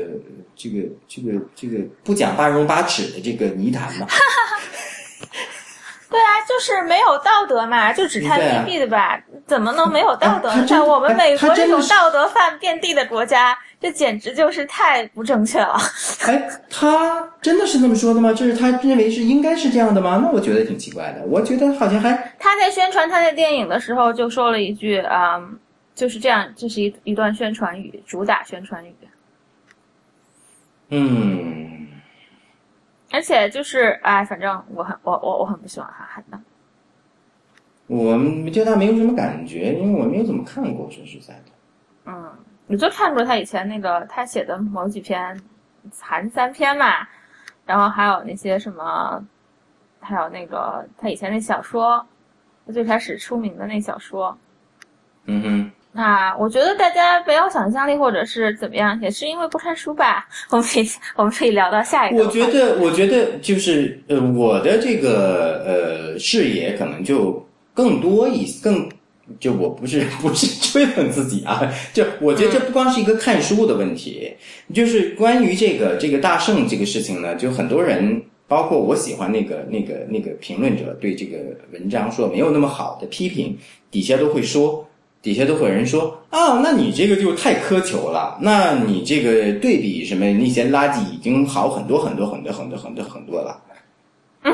Speaker 2: 这个这个这个不讲八荣八耻的这个泥潭嘛？*laughs*
Speaker 1: 对啊，就是没有道德嘛，就只看
Speaker 2: 对啊
Speaker 1: B B 的吧，怎么能没有道德？
Speaker 2: 哎他真
Speaker 1: 你看我们
Speaker 2: 哎
Speaker 1: 美国这种道德犯遍地的国家，这简直就是太不正确了。
Speaker 2: 哎，他真的是那么说的吗？就是他认为是应该是这样的吗？那我觉得挺奇怪的。我觉得好像还
Speaker 1: 他在宣传他的电影的时候就说了一句，嗯，就是这样，这是一一段宣传语，主打宣传语。
Speaker 2: 嗯，
Speaker 1: 而且就是，哎，反正我很我我我很不喜欢韩寒的。
Speaker 2: 我对他没有什么感觉，因为我没有怎么看过，说实在的。
Speaker 1: 嗯，你就看过他以前那个他写的某几篇韩三篇嘛，然后还有那些什么，还有那个他以前那小说，他最开始出名的那小说。
Speaker 2: 嗯哼。
Speaker 1: 那我觉得大家没有想象力，或者是怎么样，也是因为不看书吧。我们可以我们可以聊到下一个。
Speaker 2: 我觉得，我觉得就是呃，我的这个呃视野可能就更多一更，就我不是不是吹捧自己啊，就我觉得这不光是一个看书的问题，就是关于这个这个大圣这个事情呢，就很多人。包括我喜欢那个那个那个评论者对这个文章说没有那么好的批评，底下都会说，底下都会有人说啊，那你这个就太苛求了，那你这个对比什么那些垃圾已经好很多很多很多很多很多很多了。
Speaker 1: 嗯，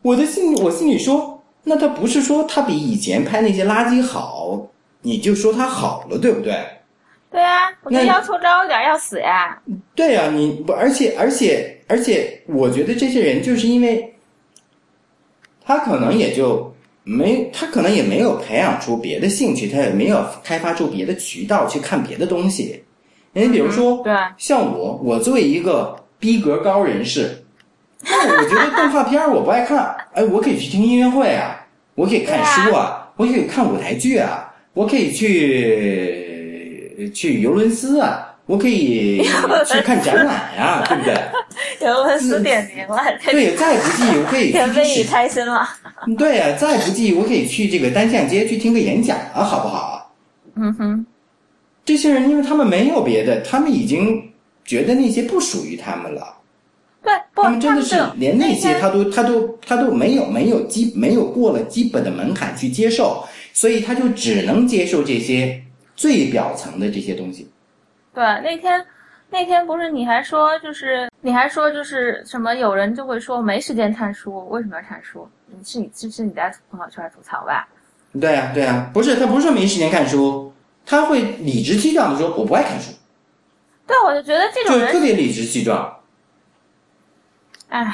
Speaker 2: 我的心我心里说，那他不是说他比以前拍那些垃圾好，你就说他好了，对不对？
Speaker 1: 对啊，我觉得
Speaker 2: 那
Speaker 1: 要求高一点要死呀。
Speaker 2: 对呀、你不，而且而且而且，我觉得这些人就是因为，他可能也就没，他可能也没有培养出别的兴趣，他也没有开发出别的渠道去看别的东西。你比如说，
Speaker 1: 对，
Speaker 2: 像我，我作为一个逼格高人士，那我觉得动画片儿我不爱看，*laughs* 哎，我可以去听音乐会啊，我可以看书啊，我可以看舞台剧啊，我可以去去尤伦斯啊，我可以去看展览呀、*laughs* 对不对？
Speaker 1: 有点名了，
Speaker 2: 对，再不济我可以
Speaker 1: 田飞宇
Speaker 2: 去
Speaker 1: 开心了。
Speaker 2: 对呀、再不济我可以去这个单向街去听个演讲啊，好不好？
Speaker 1: 嗯哼，
Speaker 2: 这些人因为他们没有别的，他们已经觉得那些不属于他们了。
Speaker 1: 对，不，
Speaker 2: 他们真的是连那些
Speaker 1: 天
Speaker 2: 他都他都他都没有没有基没有过了基本的门槛去接受，所以他就只能接受这些最表层的这些东西。
Speaker 1: 对，那天那天不是你还说就是你还说就是什么有人就会说没时间看书，为什么要看书？你是你是是你在朋友圈吐槽吧？
Speaker 2: 对呀、对呀、不是他不是说没时间看书，他会理直气壮的说我不爱看书，
Speaker 1: 对，我就觉得这种
Speaker 2: 人特，别理直气壮。
Speaker 1: 哎，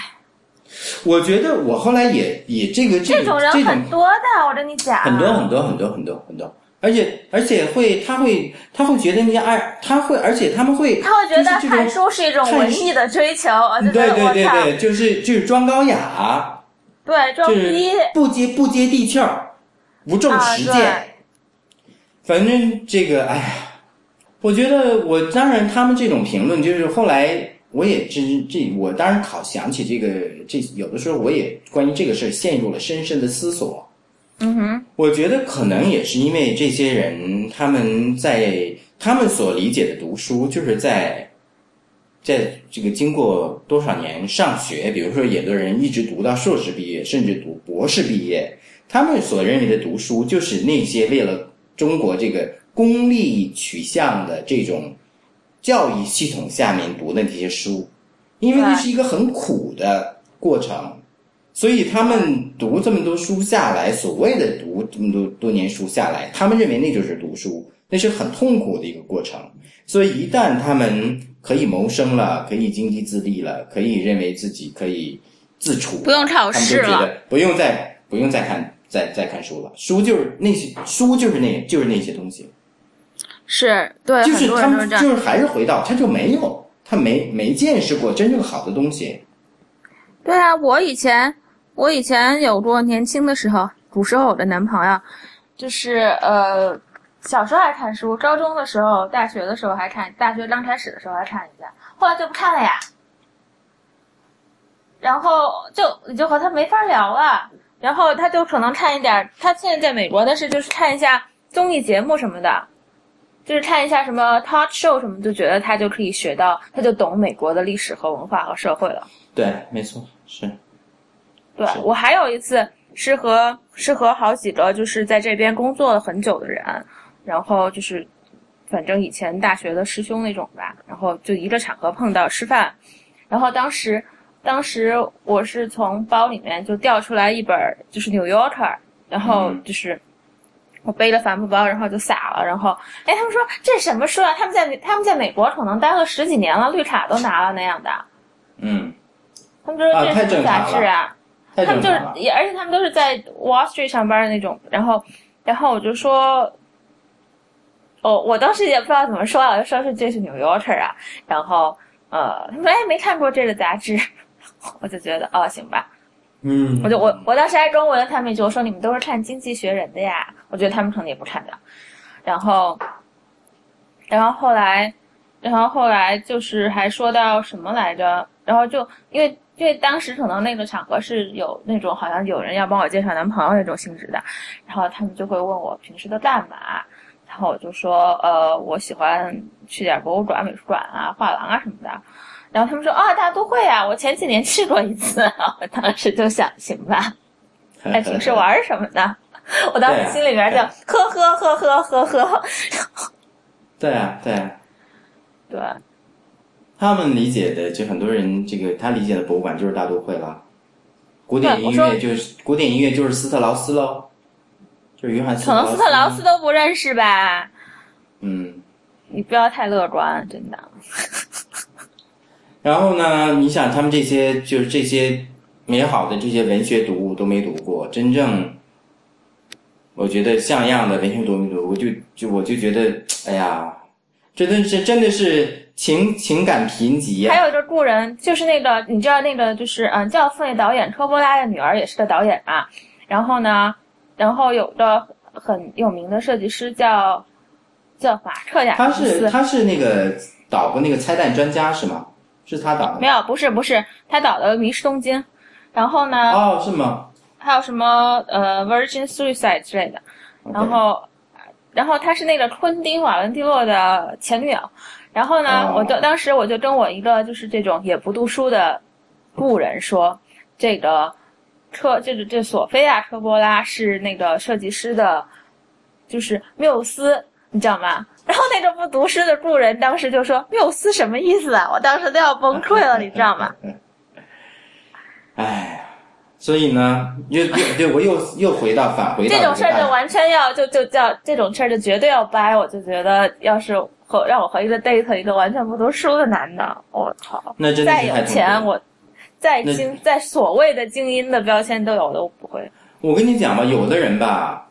Speaker 2: 我觉得我后来也也这个这个
Speaker 1: 这种人很多的，我跟你讲，
Speaker 2: 很多很多很多很多很多，而且而且会他会他会觉得那些爱他会而且他们会
Speaker 1: 他会觉得看书是一种文艺的追求，
Speaker 2: 对对对对，就是就是装高雅，
Speaker 1: 对，装
Speaker 2: 就是
Speaker 1: 逼，
Speaker 2: 不接不接地气儿，不重
Speaker 1: 啊
Speaker 2: 实践。反正这个，哎呀，我觉得我当然他们这种评论，就是后来我也真这我当然考想起这个这有的时候我也关于这个事儿陷入了深深的思索。
Speaker 1: 嗯哼，
Speaker 2: 我觉得可能也是因为这些人他们在他们所理解的读书，就是在在这个经过多少年上学，比如说有的人一直读到硕士毕业，甚至读博士毕业，他们所认为的读书，就是那些为了中国这个功利取向的这种教育系统下面读的那些书，因为那是一个很苦的过程。所以他们读这么多书下来，所谓的读这么多多年书下来，他们认为那就是读书，那是很痛苦的一个过程。所以一旦他们可以谋生了，可以经济自立了，可以认为自己可以自处，
Speaker 1: 不用考试了，
Speaker 2: 不用再不用再看再再看书了，书就是那些书就是那就是那些东西，
Speaker 1: 是对，
Speaker 2: 就是他们
Speaker 1: 是。
Speaker 2: 就是还是回到他就没有他没没见识过真正好的东西，
Speaker 1: 对啊，我以前我以前有过年轻的时候，古时候我的男朋友，就是呃小时候爱看书，高中的时候、大学的时候还看，大学刚开始的时候还看一下，后来就不看了呀。然后就你就和他没法聊了，然后他就可能看一点，他现在在美国，但是就是看一下综艺节目什么的，就是看一下什么 talk show 什么，就觉得他就可以学到，他就懂美国的历史和文化和社会了。
Speaker 2: 对，没错，是
Speaker 1: 对我还有一次，是和是和好几个就是在这边工作了很久的人，然后就是反正以前大学的师兄那种吧，然后就一个场合碰到吃饭，然后当时当时我是从包里面就掉出来一本就是《New Yorker》，然后就是。我背了帆布包，然后就撒了，然后，哎，他们说这是什么书啊？他们在他们在美国可能待了十几年了，绿卡都拿了那样的。
Speaker 2: 嗯，
Speaker 1: 他们说这是什么杂志啊？
Speaker 2: 太
Speaker 1: 他们就是也，而且他们都是在 Wall Street 上班的那种。然后，然后我就说，哦，我当时也不知道怎么说啊，我就说是这是 New Yorker 啊。然后，呃，他们说哎没看过这个杂志，*laughs* 我就觉得哦行吧。
Speaker 2: 嗯，
Speaker 1: 我就我我当时还跟我的他们一句，我说你们都是看《经济学人》的呀，我觉得他们可能也不看的。然后，然后后来，然后后来就是还说到什么来着？然后就因为因为当时可能那个场合是有那种好像有人要帮我介绍男朋友那种性质的，然后他们就会问我平时都干嘛，然后我就说呃我喜欢去点博物馆、美术馆啊、画廊啊什么的。然后他们说啊，大都会啊，我前几年去过一次，*laughs* 我当时就想，行吧，*laughs* 哎，平时玩什么的，我当时心里边就呵呵呵呵呵呵，*laughs*
Speaker 2: 对啊，对啊，
Speaker 1: 对，
Speaker 2: 他们理解的就很多人，这个他理解的博物馆就是大都会了，古典音乐就是古典音乐就是斯特劳斯喽，就是约翰斯
Speaker 1: 可能斯特劳斯，都不认识吧？
Speaker 2: 嗯。
Speaker 1: 你不要太乐观，真的。*laughs*
Speaker 2: 然后呢，你想他们这些就是这些美好的这些文学读物都没读过，真正我觉得像样的文学读物没读过，我就就我就觉得，哎呀，真的是真的是情情感贫瘠呀、
Speaker 1: 还有一个故人，就是那个你知道那个就是嗯，教父那导演科波拉的女儿也是个导演嘛。然后呢，然后有个很有名的设计师叫叫马克雅
Speaker 2: 他是，他是那个导过那个拆弹专家是吗？是他导的
Speaker 1: 没有，不是不是，他导的《迷失东京》，然后呢，
Speaker 2: 哦，是吗？
Speaker 1: 还有什么呃《Virgin Suicide》之类的，然后，然后他是那个昆汀·瓦伦蒂洛的前女友，然后呢，
Speaker 2: 哦
Speaker 1: 我就当时我就跟我一个就是这种也不读书的故人说，这个车这个这索菲亚·科波拉是那个设计师的，就是缪斯，你知道吗？然后那个不读诗的故人当时就说缪斯什么意思啊？我当时都要崩溃了，你知道吗？*laughs*
Speaker 2: 哎呀，所以呢，又又对我又又回到返回到
Speaker 1: 这种事儿就完全要就就叫这种事儿就绝对要掰，我就觉得要是和让我和一个 date 一个完全不读书的男的，我操！
Speaker 2: 那真的
Speaker 1: 再有钱，我再精再所谓的精英的标签都有的，我不会。
Speaker 2: 我跟你讲吧，有的人吧，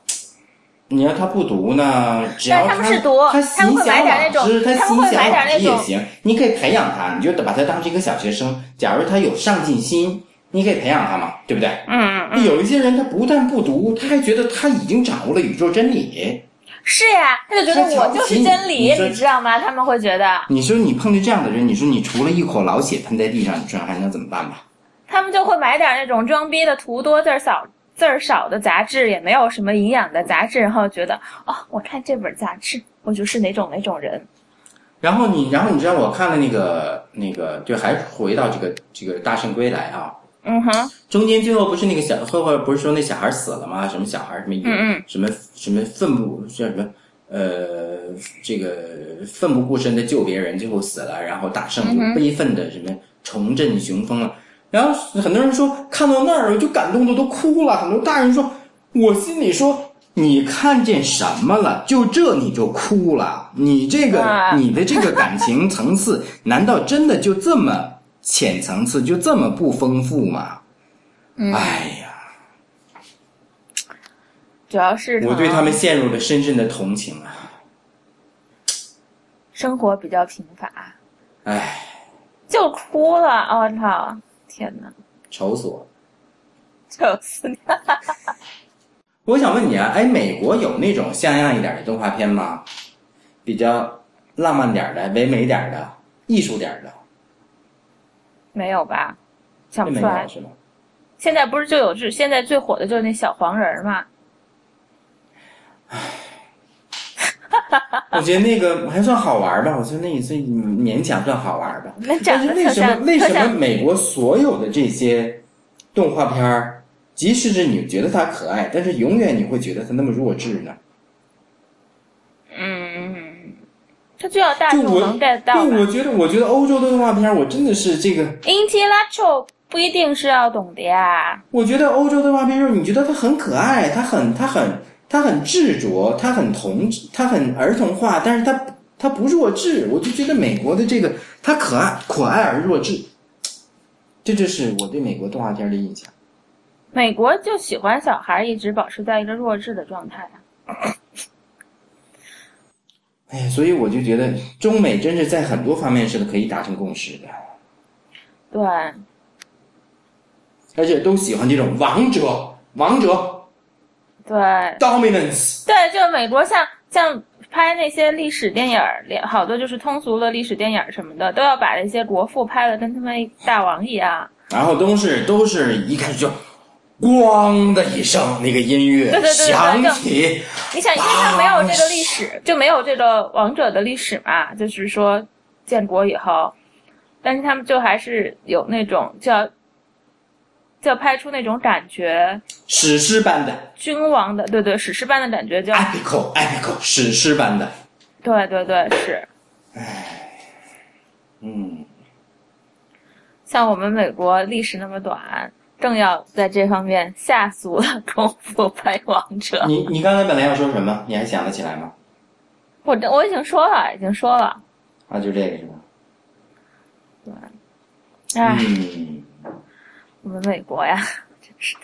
Speaker 2: 你要他不读呢，只要
Speaker 1: 但他们是读
Speaker 2: 他心想
Speaker 1: 买点那种
Speaker 2: 老师，他心想老
Speaker 1: 买点那种
Speaker 2: 师也行，你可以培养他，你就把他当成一个小学生。假如他有上进心，你可以培养他嘛，对不对？
Speaker 1: 嗯嗯，
Speaker 2: 有一些人他不但不读，他还觉得他已经掌握了宇宙真理。
Speaker 1: 是呀，他就觉得我就是真理，
Speaker 2: 你
Speaker 1: 你知道吗？他们会觉得，
Speaker 2: 你说你碰见这样的人，你说你除了一口老血喷在地上，你说还能怎么办吧？
Speaker 1: 他们就会买点那种装逼的图多字儿少字儿少的杂志，也没有什么营养的杂志，然后觉得哦，我看这本杂志，我就是哪种哪种人。
Speaker 2: 然后你，然后你知道我看了那个那个，就还回到这个这个大圣归来啊，
Speaker 1: 嗯哼，
Speaker 2: 中间最后不是那个小后后不是说那小孩死了吗？什么小孩什么
Speaker 1: 嗯嗯
Speaker 2: 什么什么奋不叫什么呃这个奋不顾身的救别人，最后死了，然后大圣
Speaker 1: 嗯
Speaker 2: 就悲愤的什么重振雄风了。然后很多人说看到那儿我就感动的都哭了，很多大人说，我心里说。你看见什么了？就这你就哭了？你这个
Speaker 1: 啊
Speaker 2: 你的这个感情层次，难道真的就这么浅层次，就这么不丰富吗？
Speaker 1: 嗯
Speaker 2: 哎呀，
Speaker 1: 主要是
Speaker 2: 我对他们陷入了深深的同情啊！
Speaker 1: 生活比较贫乏，
Speaker 2: 哎，
Speaker 1: 就哭了。我、操！天哪，
Speaker 2: 愁死我了！
Speaker 1: 就是你。*laughs*
Speaker 2: 我想问你啊，哎，美国有那种像样一点的动画片吗？比较浪漫点的、唯美点的、艺术点的，
Speaker 1: 没有吧？想
Speaker 2: 没
Speaker 1: 不出来。
Speaker 2: 是吗？
Speaker 1: 现在不是就有这现在最火的就是那小黄人儿嘛？
Speaker 2: 我觉得那个还算好玩吧，我觉得那也算勉强算好玩吧。
Speaker 1: 那
Speaker 2: 但是为什么为什么美国所有的这些动画片儿即使是你觉得它可爱，但是永远你会觉得它那么弱智呢？
Speaker 1: 嗯，它就要大
Speaker 2: 就我
Speaker 1: 众能 get 到
Speaker 2: 对，我觉得我觉得欧洲的动画片，我真的是这个
Speaker 1: ，？intellectual 不一定是要懂的呀。
Speaker 2: 我觉得欧洲动画片就是，你觉得它很可爱，它很它很它很执着，它很童它很儿童化，但是它它不弱智，我就觉得美国的这个它可爱可爱而弱智，这就是我对美国动画片的印象。
Speaker 1: 美国就喜欢小孩一直保持在一个弱智的状态啊。
Speaker 2: 哎，所以我就觉得中美真是在很多方面是可以达成共识的，
Speaker 1: 对，
Speaker 2: 而且都喜欢这种王者王者
Speaker 1: 对
Speaker 2: ，dominance。
Speaker 1: 对，就美国像像拍那些历史电影好多就是通俗的历史电影儿什么的，都要把那些国父拍的跟他们大王一样。
Speaker 2: 然后都是都是一开始就咣的一声，那个音乐响起，
Speaker 1: 你想，因为它没有这个历史，就没有这个王者的历史嘛，就是说建国以后，但是他们就还是有那种叫叫拍出那种感觉，
Speaker 2: 史诗般的。
Speaker 1: 君王的，对对，史诗般的感觉叫
Speaker 2: ，epical epical 史诗般的，
Speaker 1: 对对对，是。
Speaker 2: 唉嗯，
Speaker 1: 像我们美国历史那么短，正要在这方面下足了功夫拍王者。
Speaker 2: 你你刚才本来要说什么？你还想得起来吗？
Speaker 1: 我这我已经说了，已经说了，
Speaker 2: 啊，就这个是吧？
Speaker 1: 对哎，
Speaker 2: 嗯，
Speaker 1: 我们美国呀，真是的。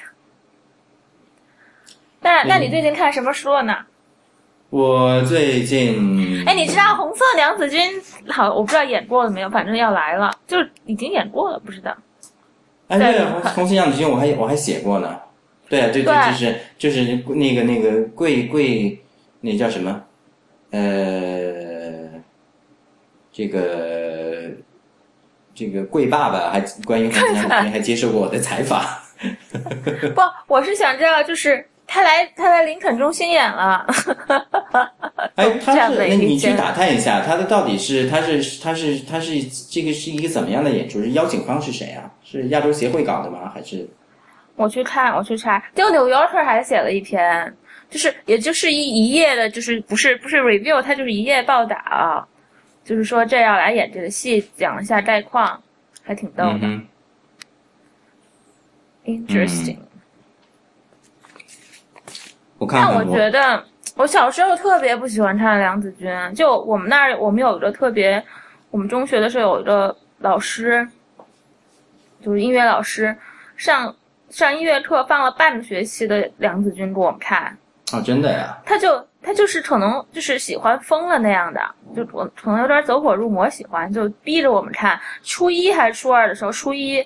Speaker 1: 那那你最近看什么书了呢？
Speaker 2: 我最近
Speaker 1: 哎，你知道《红色娘子军》好，我不知道演过了没有，反正要来了，就已经演过了，不知道。
Speaker 2: 哎，
Speaker 1: 在
Speaker 2: 对，红红色样子军我还我还写过呢。对啊，对对，就是就是那个那个贵贵，那叫什么？呃，这个这个贵爸爸还关于红色样子军还接受过我的采访。*laughs*
Speaker 1: 不，我是想知道，就是他来他来林肯中心演了。*laughs*
Speaker 2: 哎，*laughs* 他
Speaker 1: 这样
Speaker 2: 是那你去打探一下，他的到底是他是他是他是这个是一个怎么样的演出？是邀请方是谁啊？是亚洲协会搞的吗？还是
Speaker 1: 我去看，我去查，就《纽约客》还写了一篇，就是也就是一一页的，就是不是不是 review，它就是一页报道，就是说这要来演这个戏，讲一下概况，还挺逗的、
Speaker 2: 嗯
Speaker 1: i n
Speaker 2: 我看
Speaker 1: 但我觉得我小时候特别不喜欢看梁子军，就我们那儿我们有一个特别，我们中学的时候有一个老师，就是音乐老师，上上音乐课放了半个学期的梁子军给我们看。
Speaker 2: 哦，真的呀？
Speaker 1: 他就他就是可能就是喜欢疯了那样的，就我可能有点走火入魔，喜欢就逼着我们看。初一还是初二的时候，初一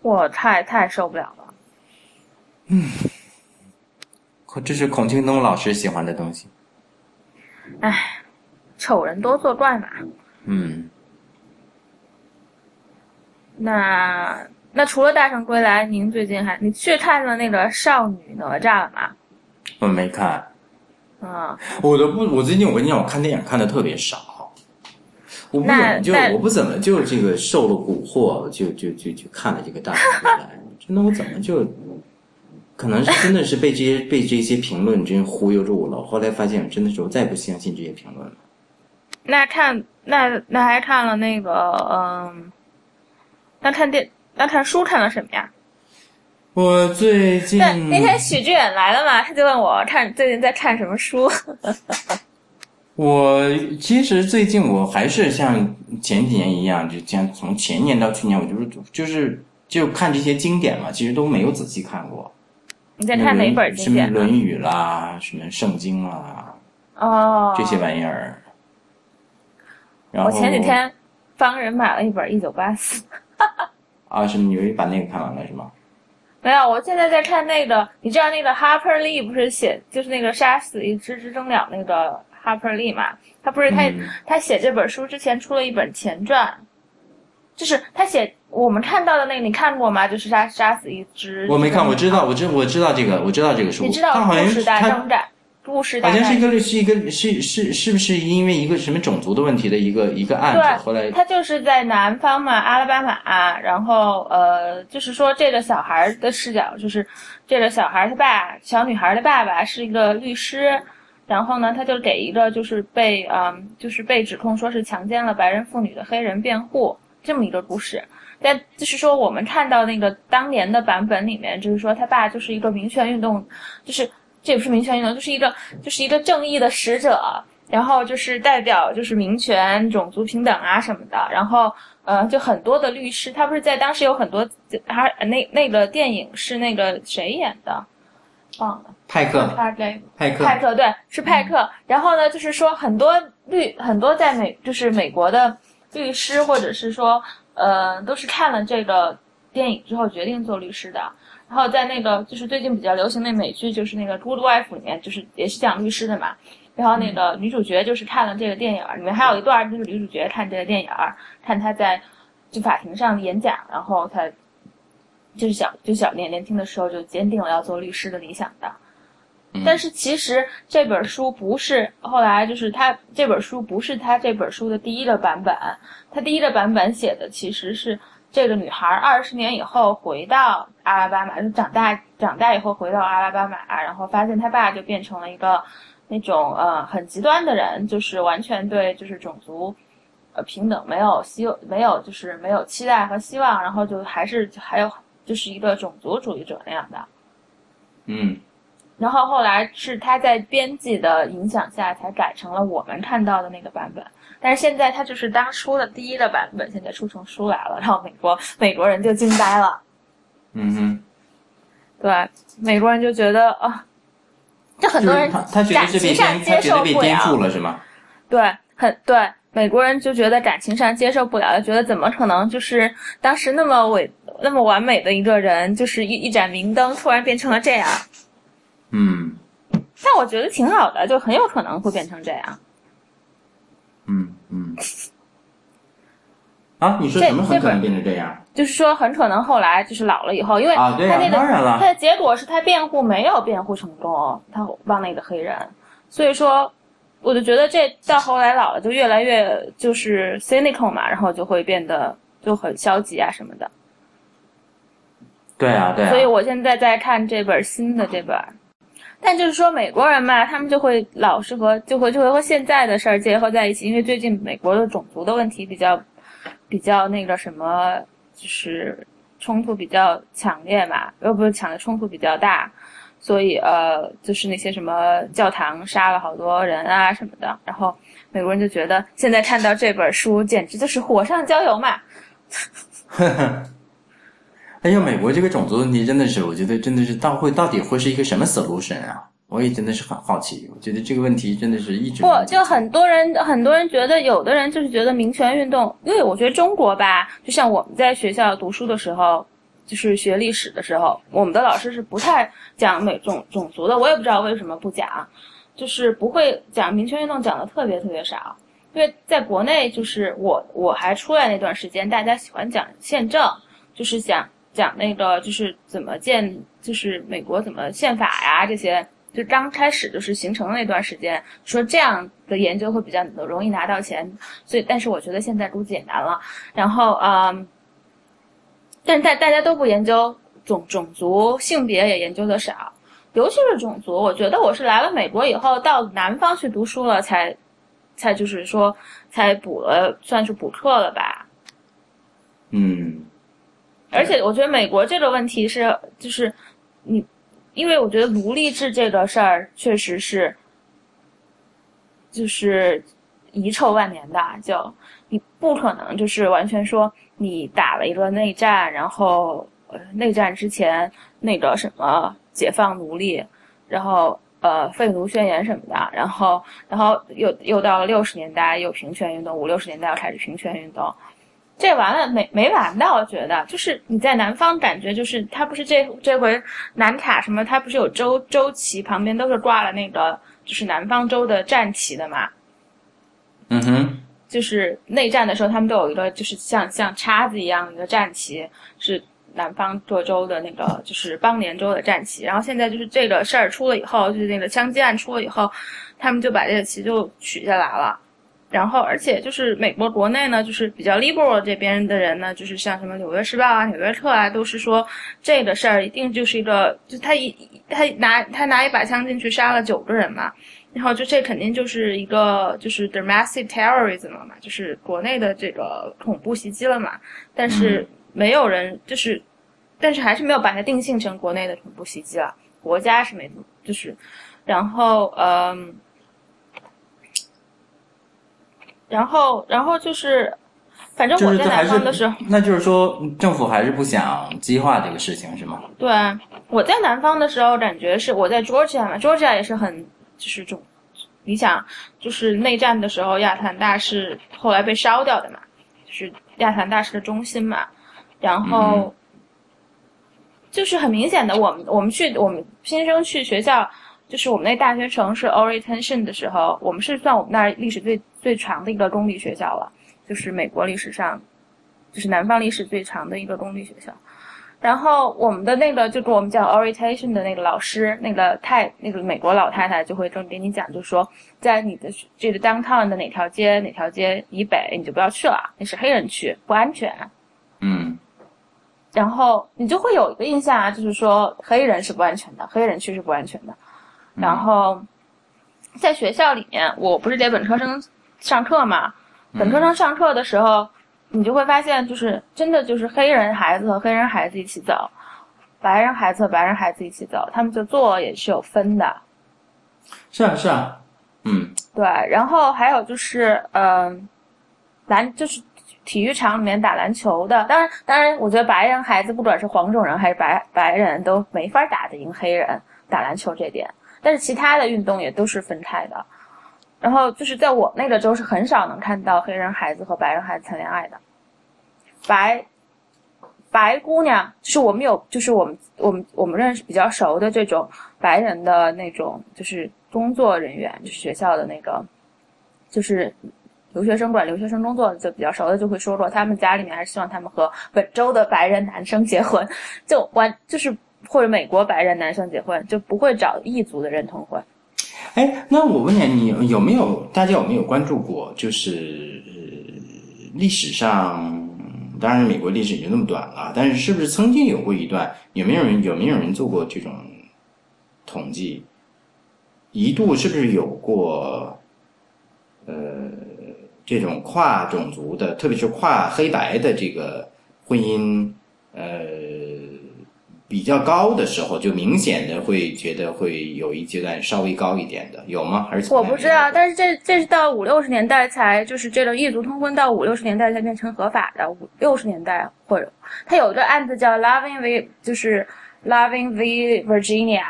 Speaker 1: 我太太受不了了。
Speaker 2: 这是孔庆东老师喜欢的东西。
Speaker 1: 丑人多作怪嘛。
Speaker 2: 嗯，
Speaker 1: 那那除了《大圣归来》，您最近还你去看了那个《少女哪吒》了吗？
Speaker 2: 我没看，
Speaker 1: 嗯，
Speaker 2: 我都不，我最近我跟你讲，我看电影看的特别少，我不怎么就我不怎么就这个受了蛊惑，就就就就看了这个大圣归来，真的我怎么就，可能是真的是被这些 *laughs* 被这些评论真忽悠住了。后来发现真的是我再也不相信这些评论了。
Speaker 1: 那看那那还看了那个嗯，那看电那看书看了什么呀？
Speaker 2: 我最近
Speaker 1: 那那天许志远来了嘛，他就问我看最近在看什么书。*laughs*
Speaker 2: 我其实最近我还是像前几年一样，就像从前年到去年，我就是就是就看这些经典嘛，其实都没有仔细看过。
Speaker 1: 你在看哪本
Speaker 2: 什么《
Speaker 1: 经典呢？
Speaker 2: 论语》啦，什么《圣经》啦，
Speaker 1: 哦，
Speaker 2: 这些玩意儿。然后
Speaker 1: 我前几天帮人买了一本《一九八四》，*laughs*
Speaker 2: 啊，是你把那个看完了是吗？
Speaker 1: 没有，我现在在看那个，你知道那个 Harper Lee 不是写就是那个杀死一只知更鸟那个 Harper Lee 嘛？他不是他、
Speaker 2: 嗯
Speaker 1: 他写这本书之前出了一本前传，就是他写我们看到的那个，你看过吗？就是杀杀死一只，
Speaker 2: 我没看，我知道，我知我知道这个，我知道这个书。
Speaker 1: 你知道
Speaker 2: 他好像
Speaker 1: 故事大
Speaker 2: 他
Speaker 1: 征战？故事
Speaker 2: 好像是一个是一个是是是不是因为一个什么种族的问题的一个一个案子？后来
Speaker 1: 他就是在南方嘛，阿拉巴马，然后呃，就是说这个小孩的视角，就是这个小孩他爸，小女孩的爸爸是一个律师，然后呢，他就给一个就是被嗯，就是被指控说是强奸了白人妇女的黑人辩护这么一个故事。但就是说，我们看到那个当年的版本里面，就是说他爸就是一个民权运动，就是这也不是民权运动，就是一个就是一个正义的使者，然后就是代表就是民权、种族平等啊什么的，然后呃，就很多的律师，他不是在当时有很多，他那那个电影是那个谁演的，忘了，
Speaker 2: 派克，
Speaker 1: 派克，派克，对，是派克。然后呢，就是说很多律很多在美就是美国的律师，或者是说。呃，都是看了这个电影之后决定做律师的。然后在那个就是最近比较流行的美剧，就是那个《Good Wife》里面，就是也是讲律师的嘛。然后那个女主角就是看了这个电影，里面还有一段就是女主角看这个电影，看她在就法庭上演讲，然后她就是小就小年年轻的时候就坚定了要做律师的理想的。但是其实这本书不是后来，就是他这本书不是他这本书的第一个版本。他第一个版本写的其实是这个女孩二十年以后回到阿拉巴马，就长大长大以后回到阿拉巴马，然后发现他爸就变成了一个那种呃很极端的人，就是完全对就是种族呃平等没有希没有就是没有期待和希望，然后就还是还有就是一个种族主义者那样的。
Speaker 2: 嗯。
Speaker 1: 然后后来是他在编辑的影响下才改成了我们看到的那个版本，但是现在他就是当初的第一个版本，现在出成书来了，然后美国美国人就惊呆了。
Speaker 2: 嗯哼，
Speaker 1: 对，美国人就觉得啊，这很多人感情上接受不
Speaker 2: 了，是吗？*laughs*
Speaker 1: 对，很对，美国人就觉得感情上接受不了，觉得怎么可能就是当时那么伟那么完美的一个人，就是一一盏明灯，突然变成了这样。
Speaker 2: 嗯，
Speaker 1: 但我觉得挺好的，就很有可能会变成这样。
Speaker 2: 嗯嗯。啊，你说什么很可能变成这样？
Speaker 1: 就是说，很可能后来就是老了以后，因为
Speaker 2: 啊，对
Speaker 1: 他那个
Speaker 2: 他
Speaker 1: 的结果是他辩护没有辩护成功，他帮那个黑人，所以说，我就觉得这到后来老了就越来越就是 cynical 嘛，然后就会变得就很消极啊什么的。
Speaker 2: 对啊，对。
Speaker 1: 所以我现在在看这本新的这本。但就是说，美国人嘛，他们就会老是和就会就会和现在的事儿结合在一起，因为最近美国的种族的问题比较比较那个什么，就是冲突比较强烈嘛，又不是强烈冲突比较大，所以呃，就是那些什么教堂杀了好多人啊什么的，然后美国人就觉得现在看到这本书简直就是火上浇油嘛。*laughs*
Speaker 2: 哎呀，美国这个种族问题真的是，我觉得真的是到会到底会是一个什么 solution 啊？我也真的是很好奇。我觉得这个问题真的是一直
Speaker 1: 不就很多人很多人觉得，有的人就是觉得民权运动，因为我觉得中国吧，就像我们在学校读书的时候，就是学历史的时候，我们的老师是不太讲美种种族的。我也不知道为什么不讲，就是不会讲民权运动，讲的特别特别少。因为在国内，就是我我还出来那段时间，大家喜欢讲宪政，就是讲。讲那个就是怎么建，就是美国怎么宪法呀这些，就刚开始就是形成的那段时间，说这样的研究会比较容易拿到钱，所以但是我觉得现在估计也难了。然后啊，但是大大家都不研究种种族性别也研究的少，尤其是种族，我觉得我是来了美国以后到南方去读书了才，才就是说才补了算是补课了吧，
Speaker 2: 嗯。
Speaker 1: 而且我觉得美国这个问题是，就是你，因为我觉得奴隶制这个事儿确实是，就是遗臭万年的，就你不可能就是完全说你打了一个内战，然后内战之前那个什么解放奴隶，然后呃废奴宣言什么的，然后然后又又到了六十年代又平权运动，五六十年代又开始平权运动。这完了没没完的，我觉得就是你在南方感觉就是他不是这这回南卡什么，他不是有州州旗旁边都是挂了那个就是南方州的战旗的嘛？
Speaker 2: 嗯哼，
Speaker 1: 就是内战的时候他们都有一个就是像像叉子一样的战旗，是南方各州的那个就是邦联州的战旗。然后现在就是这个事儿出了以后，就是那个枪击案出了以后，他们就把这个旗就取下来了。然后，而且就是美国国内呢，就是比较 liberal 这边的人呢，就是像什么《纽约时报》啊、《纽约客》啊，都是说这个事儿一定就是一个，就他一他拿他拿一把枪进去杀了九个人嘛，然后就这肯定就是一个就是 domestic terrorism 了嘛，就是国内的这个恐怖袭击了嘛。但是没有人就是，但是还是没有把它定性成国内的恐怖袭击了，国家是没就是，然后嗯。然后，然后就是，反正我在南方的时候，
Speaker 2: 那就是说政府还是不想激化这个事情，是吗？
Speaker 1: 对，我在南方的时候，感觉是我在 Georgia 嘛，Georgia 也是很就是种，你想，就是内战的时候，亚特兰大是后来被烧掉的嘛，就是亚特兰大市的中心嘛，然后就是很明显的，我们我们去我们新生去学校。就是我们那大学城是 Orientation 的时候，我们是算我们那儿历史最最长的一个公立学校了，就是美国历史上，就是南方历史最长的一个公立学校。然后我们的那个就跟我们叫 Orientation 的那个老师，那个太那个美国老太太就会跟给你讲，就说在你的这个 downtown 的哪条街哪条街以北你就不要去了，那是黑人区，不安全。
Speaker 2: 嗯。
Speaker 1: 然后你就会有一个印象啊，就是说黑人是不安全的，黑人区是不安全的。然后，在学校里面，我不是给本科生上课嘛？本科生上课的时候，你就会发现，就是真的就是黑人孩子和黑人孩子一起走，白人孩子和白人孩子一起走，他们就坐也是有分的。
Speaker 2: 是啊，是啊，嗯，
Speaker 1: 对。然后还有就是，嗯，篮就是体育场里面打篮球的，当然，当然，我觉得白人孩子不管是黄种人还是白白人都没法打得赢黑人打篮球这点。但是其他的运动也都是分开的，然后就是在我那个州是很少能看到黑人孩子和白人孩子谈恋爱的，白白姑娘就是我们有就是我们我们我们认识比较熟的这种白人的那种就是工作人员，就是学校的那个就是留学生管留学生工作就比较熟的就会说过他们家里面还是希望他们和本州的白人男生结婚，*laughs* 就完就是。或者美国白人男生结婚就不会找异族的人通婚。
Speaker 2: 哎，那我问你，你有没有大家有没有关注过？就是呃历史上，当然美国历史已经那么短了，但是是不是曾经有过一段？有没有人有没有人做过这种统计？一度是不是有过？呃，这种跨种族的，特别是跨黑白的这个婚姻，呃。比较高的时候，就明显的会觉得会有一阶段稍微高一点的，有吗？还是
Speaker 1: 我不知道，但是这这是到五六十年代才，就是这种异族通婚到五六十年代才变成合法的。五六十年代或者，他有一个案子叫 Loving V，就是 Loving V Virginia，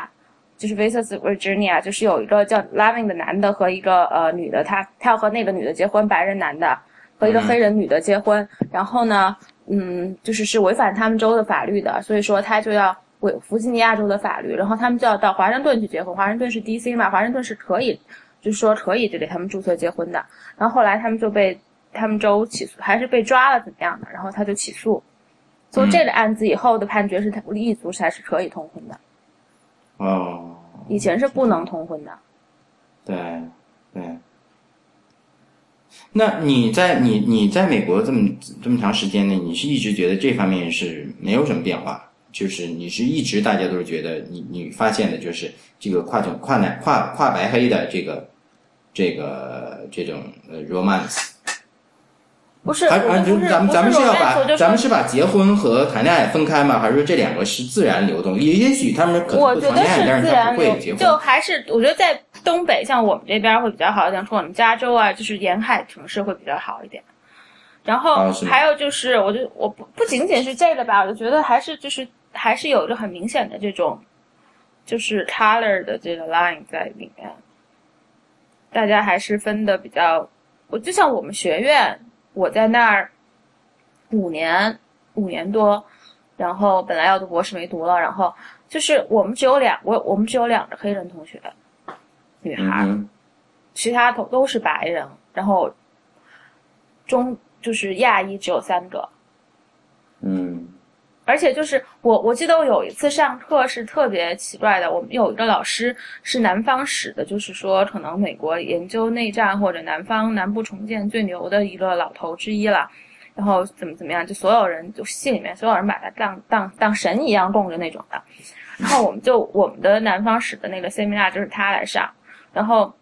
Speaker 1: 就是 Vs Virginia，就是有一个叫 Loving 的男的和一个呃女的，他他要和那个女的结婚，白人男的和一个黑人女的结婚，然后呢？嗯，就是是违反他们州的法律的，所以说他就要违弗吉尼亚州的法律，然后他们就要到华盛顿去结婚。华盛顿是 D.C. 嘛，华盛顿是可以，就是说可以就给他们注册结婚的。然后后来他们就被他们州起诉，还是被抓了怎么样的？然后他就起诉，做这个案子以后的判决是他异族才是可以通婚的。
Speaker 2: 哦，
Speaker 1: 以前是不能通婚的。
Speaker 2: 对，对。那你在你你在美国这么这么长时间内，你是一直觉得这方面是没有什么变化，就是你是一直大家都是觉得你你发现的就是这个跨种跨男跨跨白黑的这个这个这种呃 romance，
Speaker 1: 不是，还
Speaker 2: 是咱们咱们是要把咱们是把结婚和谈恋爱分开吗？还是说这两个是自然流动？也也许他们可能不谈恋爱，但是他不会结婚，
Speaker 1: 就还是我觉得在。东北像我们这边会比较好一点，说我们加州啊，就是沿海城市会比较好一点。然后还有就是，我就我不不仅仅是这个吧，我就觉得还是就是还是有着很明显的这种，就是 color 的这个 line 在里面。大家还是分的比较，我就像我们学院，我在那儿五年五年多，然后本来要读博士没读了，然后就是我们只有两我我们只有两个黑人同学。女孩，其他都都是白人，然后中就是亚裔只有三个。
Speaker 2: 嗯，
Speaker 1: 而且就是我，我记得我有一次上课是特别奇怪的。我们有一个老师是南方史的，就是说可能美国研究内战或者南方南部重建最牛的一个老头之一了。然后怎么怎么样，就所有人就系里面所有人把他当当当神一样供着那种的。然后我们就我们的南方史的那个 seminar 就是他来上，然后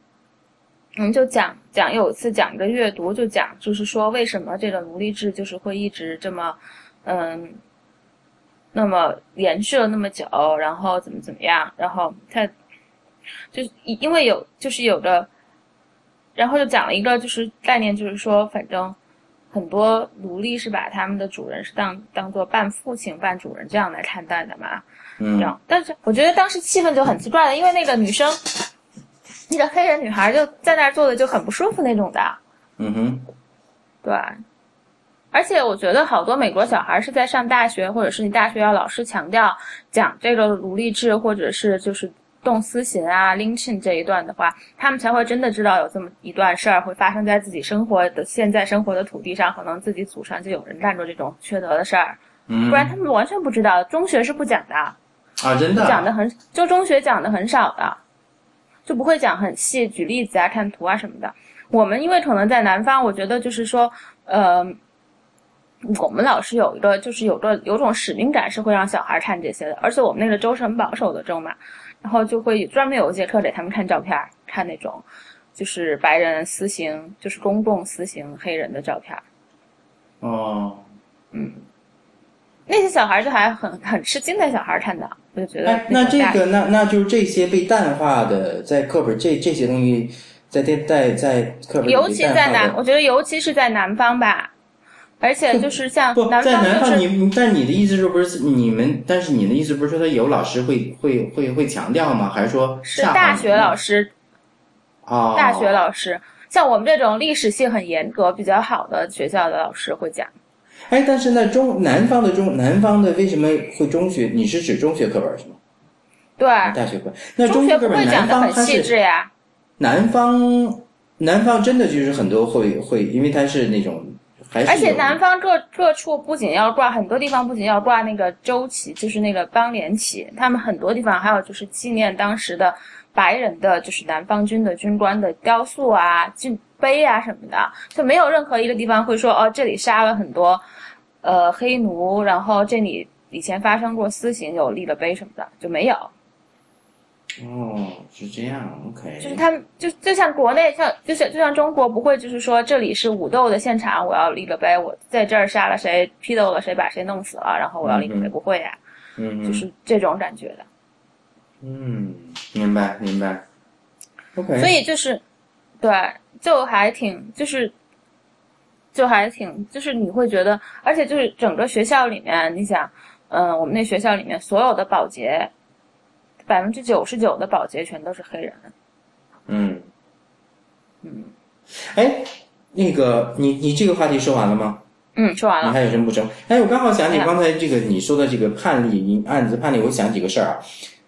Speaker 1: 我们就讲讲有一次讲一个阅读，就讲就是说为什么这个奴隶制就是会一直这么嗯。那么延续了那么久，然后怎么怎么样？然后他就是因为有就是有的，然后就讲了一个就是概念，就是说反正很多奴隶是把他们的主人是当当做半父亲半主人这样来看待的嘛。
Speaker 2: 嗯。
Speaker 1: 但是我觉得当时气氛就很奇怪的，因为那个女生，那个黑人女孩就在那儿坐的就很不舒服那种的。
Speaker 2: 嗯哼。
Speaker 1: 对。而且我觉得好多美国小孩是在上大学，或者是你大学要老师强调讲这个奴隶制，或者是就是动私刑啊、lynching 这一段的话，他们才会真的知道有这么一段事儿会发生在自己生活的现在生活的土地上，可能自己祖上就有人干过这种缺德的事儿，不然他们完全不知道。中学是不讲的
Speaker 2: 啊，真的
Speaker 1: 讲的很，就中学讲的很少的，就不会讲很细，举例子啊、看图啊什么的。我们因为可能在南方，我觉得就是说，呃。我们老师有一个，就是有个有种使命感，是会让小孩看这些的。而且我们那个州是很保守的州嘛，然后就会专门有一节课给他们看照片，看那种就是白人私刑，就是公共私刑黑人的照片。
Speaker 2: 哦，
Speaker 1: 嗯，那些小孩就还很很吃惊的小孩看的，我就觉得。
Speaker 2: 那这个，那那就是这些被淡化的，在课本这这些东西，在在在在课本
Speaker 1: 尤其在南，我觉得尤其是在南方吧。而且就是像
Speaker 2: 南在
Speaker 1: 南
Speaker 2: 方，你但你的意思是不是你们？但是你的意思不是说他有老师会会会会强调吗？还是说
Speaker 1: 是大学老师？
Speaker 2: 哦，
Speaker 1: 大学老师，像我们这种历史性很严格、比较好的学校的老师会讲。
Speaker 2: 哎，但是那中南方的中南方的为什么会中学？你是指中学课本是吗？
Speaker 1: 对，
Speaker 2: 大学课那
Speaker 1: 中
Speaker 2: 学课本
Speaker 1: 南方很细致呀。
Speaker 2: 南方南方真的就是很多会会，因为它是那种。
Speaker 1: 而且南方各各处不仅要挂很多地方不仅要挂那个州旗，就是那个邦联旗，他们很多地方还有就是纪念当时的白人的，就是南方军的军官的雕塑啊、军碑啊什么的，就没有任何一个地方会说哦这里杀了很多，呃黑奴，然后这里以前发生过私刑，有立了碑什么的就没有。
Speaker 2: 哦，是这样，OK。
Speaker 1: 就是他们，就就像国内，像就是就像中国，不会就是说这里是武斗的现场，我要立个碑，我在这儿杀了谁，批斗了谁，把谁弄死了，然后我要立个碑，不会呀，
Speaker 2: 嗯，
Speaker 1: 就是这种感觉的。
Speaker 2: 嗯，明白明白。OK。
Speaker 1: 所以就是，对，就还挺，就是，就还挺，就是你会觉得，而且就是整个学校里面，你想，嗯，我们那学校里面所有的保洁。百分之九十九的保洁全都是黑人。
Speaker 2: 嗯，
Speaker 1: 嗯，
Speaker 2: 哎，那个，你你这个话题说完了吗？
Speaker 1: 嗯，说完了。
Speaker 2: 你还有什么补充？哎，我刚好想起刚才这个你说的这个判例案子判例，我想几个事儿啊。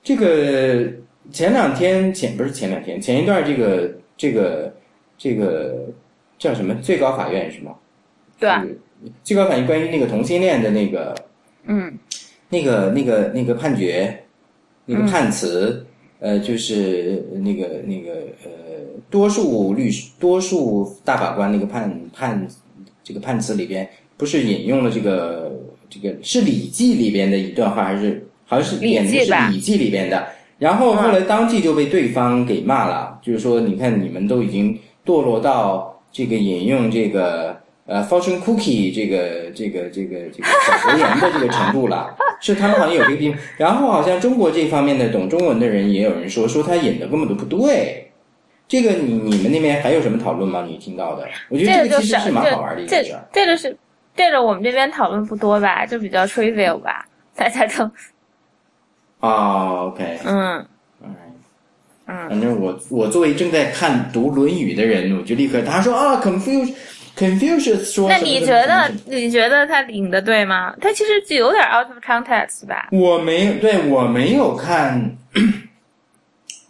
Speaker 2: 这个前两天前不是前两天前一段这个这个这个叫什么最高法院是吗？
Speaker 1: 对，
Speaker 2: 最高法院关于那个同性恋的那个，
Speaker 1: 嗯，
Speaker 2: 那个那个那个判决。那个判词，呃，就是那个那个呃，多数律师、多数大法官那个判判这个判词里边，不是引用了这个这个是《礼记》里边的一段话，还是好像是演的是《礼记》里边的？然后后来当即就被对方给骂了，就是说，你看你们都已经堕落到这个引用这个。呃，fortune cookie 这个这个这个这个小佛言的这个程度了，*laughs* 是他们好像有这个地方。然后好像中国这方面的懂中文的人也有人说，说他引的根本都不对。这个你你们那边还有什么讨论吗？你听到的？我觉得这个其实是蛮好玩的一件事。
Speaker 1: 这个是这个我们这边讨论不多吧，就比较 trivial 吧，大家都。
Speaker 2: 啊，OK。
Speaker 1: 嗯。
Speaker 2: 嗯。
Speaker 1: 嗯。
Speaker 2: 反正我我作为正在看读《论语》的人，我就立刻他说啊，confuse。Confucius 说：“
Speaker 1: 那你觉得你觉得他领的对吗？他其实就有点 out of context 吧。
Speaker 2: 我没有，对我没有看，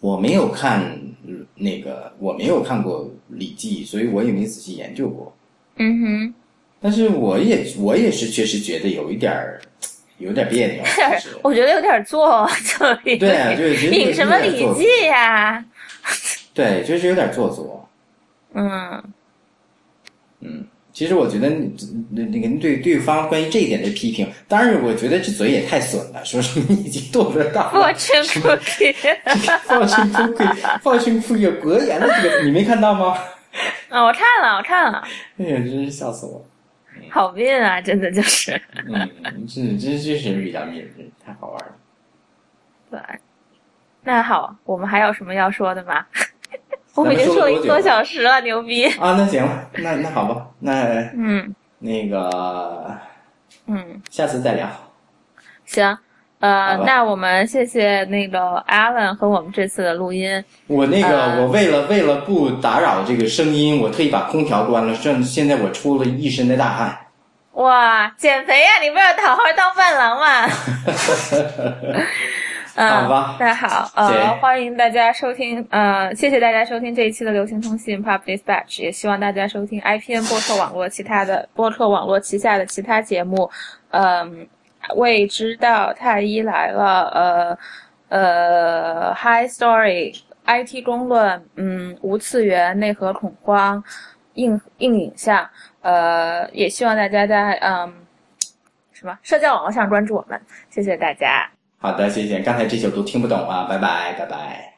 Speaker 2: 我没有看那个，我没有看过《礼记》，所以我也没仔细研究过。
Speaker 1: 嗯哼。
Speaker 2: 但是我也我也是确实觉得有一点儿，有点别扭。*laughs*
Speaker 1: 我觉得有点做作。
Speaker 2: 对啊，就是
Speaker 1: 领什么《礼记》呀？
Speaker 2: 对，就是有点做作。
Speaker 1: 嗯
Speaker 2: 嗯，其实我觉得那那个对对方关于这一点的批评，当然我觉得这嘴也太损了，说什么已经多得到
Speaker 1: fortune
Speaker 2: cookie，fortune cookie，fortune cookie 格言的这个你没看到吗？
Speaker 1: 啊，我看了，我看了。
Speaker 2: 哎呀，真是笑死我了！
Speaker 1: 好命啊，真的就是。
Speaker 2: 嗯，这这确实比较命，太好玩了。
Speaker 1: 对，那好，我们还有什么要说的吗？我们已经说了一个多小时了，牛逼！
Speaker 2: 啊，那行了，那那好吧，那
Speaker 1: 嗯，
Speaker 2: 那个
Speaker 1: 嗯，
Speaker 2: 下次再聊。
Speaker 1: 行。呃，那我们谢谢那个 Alan 和我们这次的录音。
Speaker 2: 我那个，我为了为了不打扰这个声音，我特意把空调关了，这现在我出了一身的大汗。
Speaker 1: 哇，减肥呀！你不要好好当伴郎嘛。*laughs*
Speaker 2: 好吧，
Speaker 1: 那好，呃，欢迎大家收听，呃，谢谢大家收听这一期的流行通信 Pop Dispatch，也希望大家收听 IPN 播客网络其他的播客网络旗下的其他节目，嗯。未知道太医来了，呃，呃，High Story，IT 公论，嗯，无次元内核恐慌，硬硬影像，呃，也希望大家在嗯，什么社交网络上关注我们，谢谢大家。
Speaker 2: 好的，谢谢。刚才这些我都听不懂啊，拜拜，拜拜。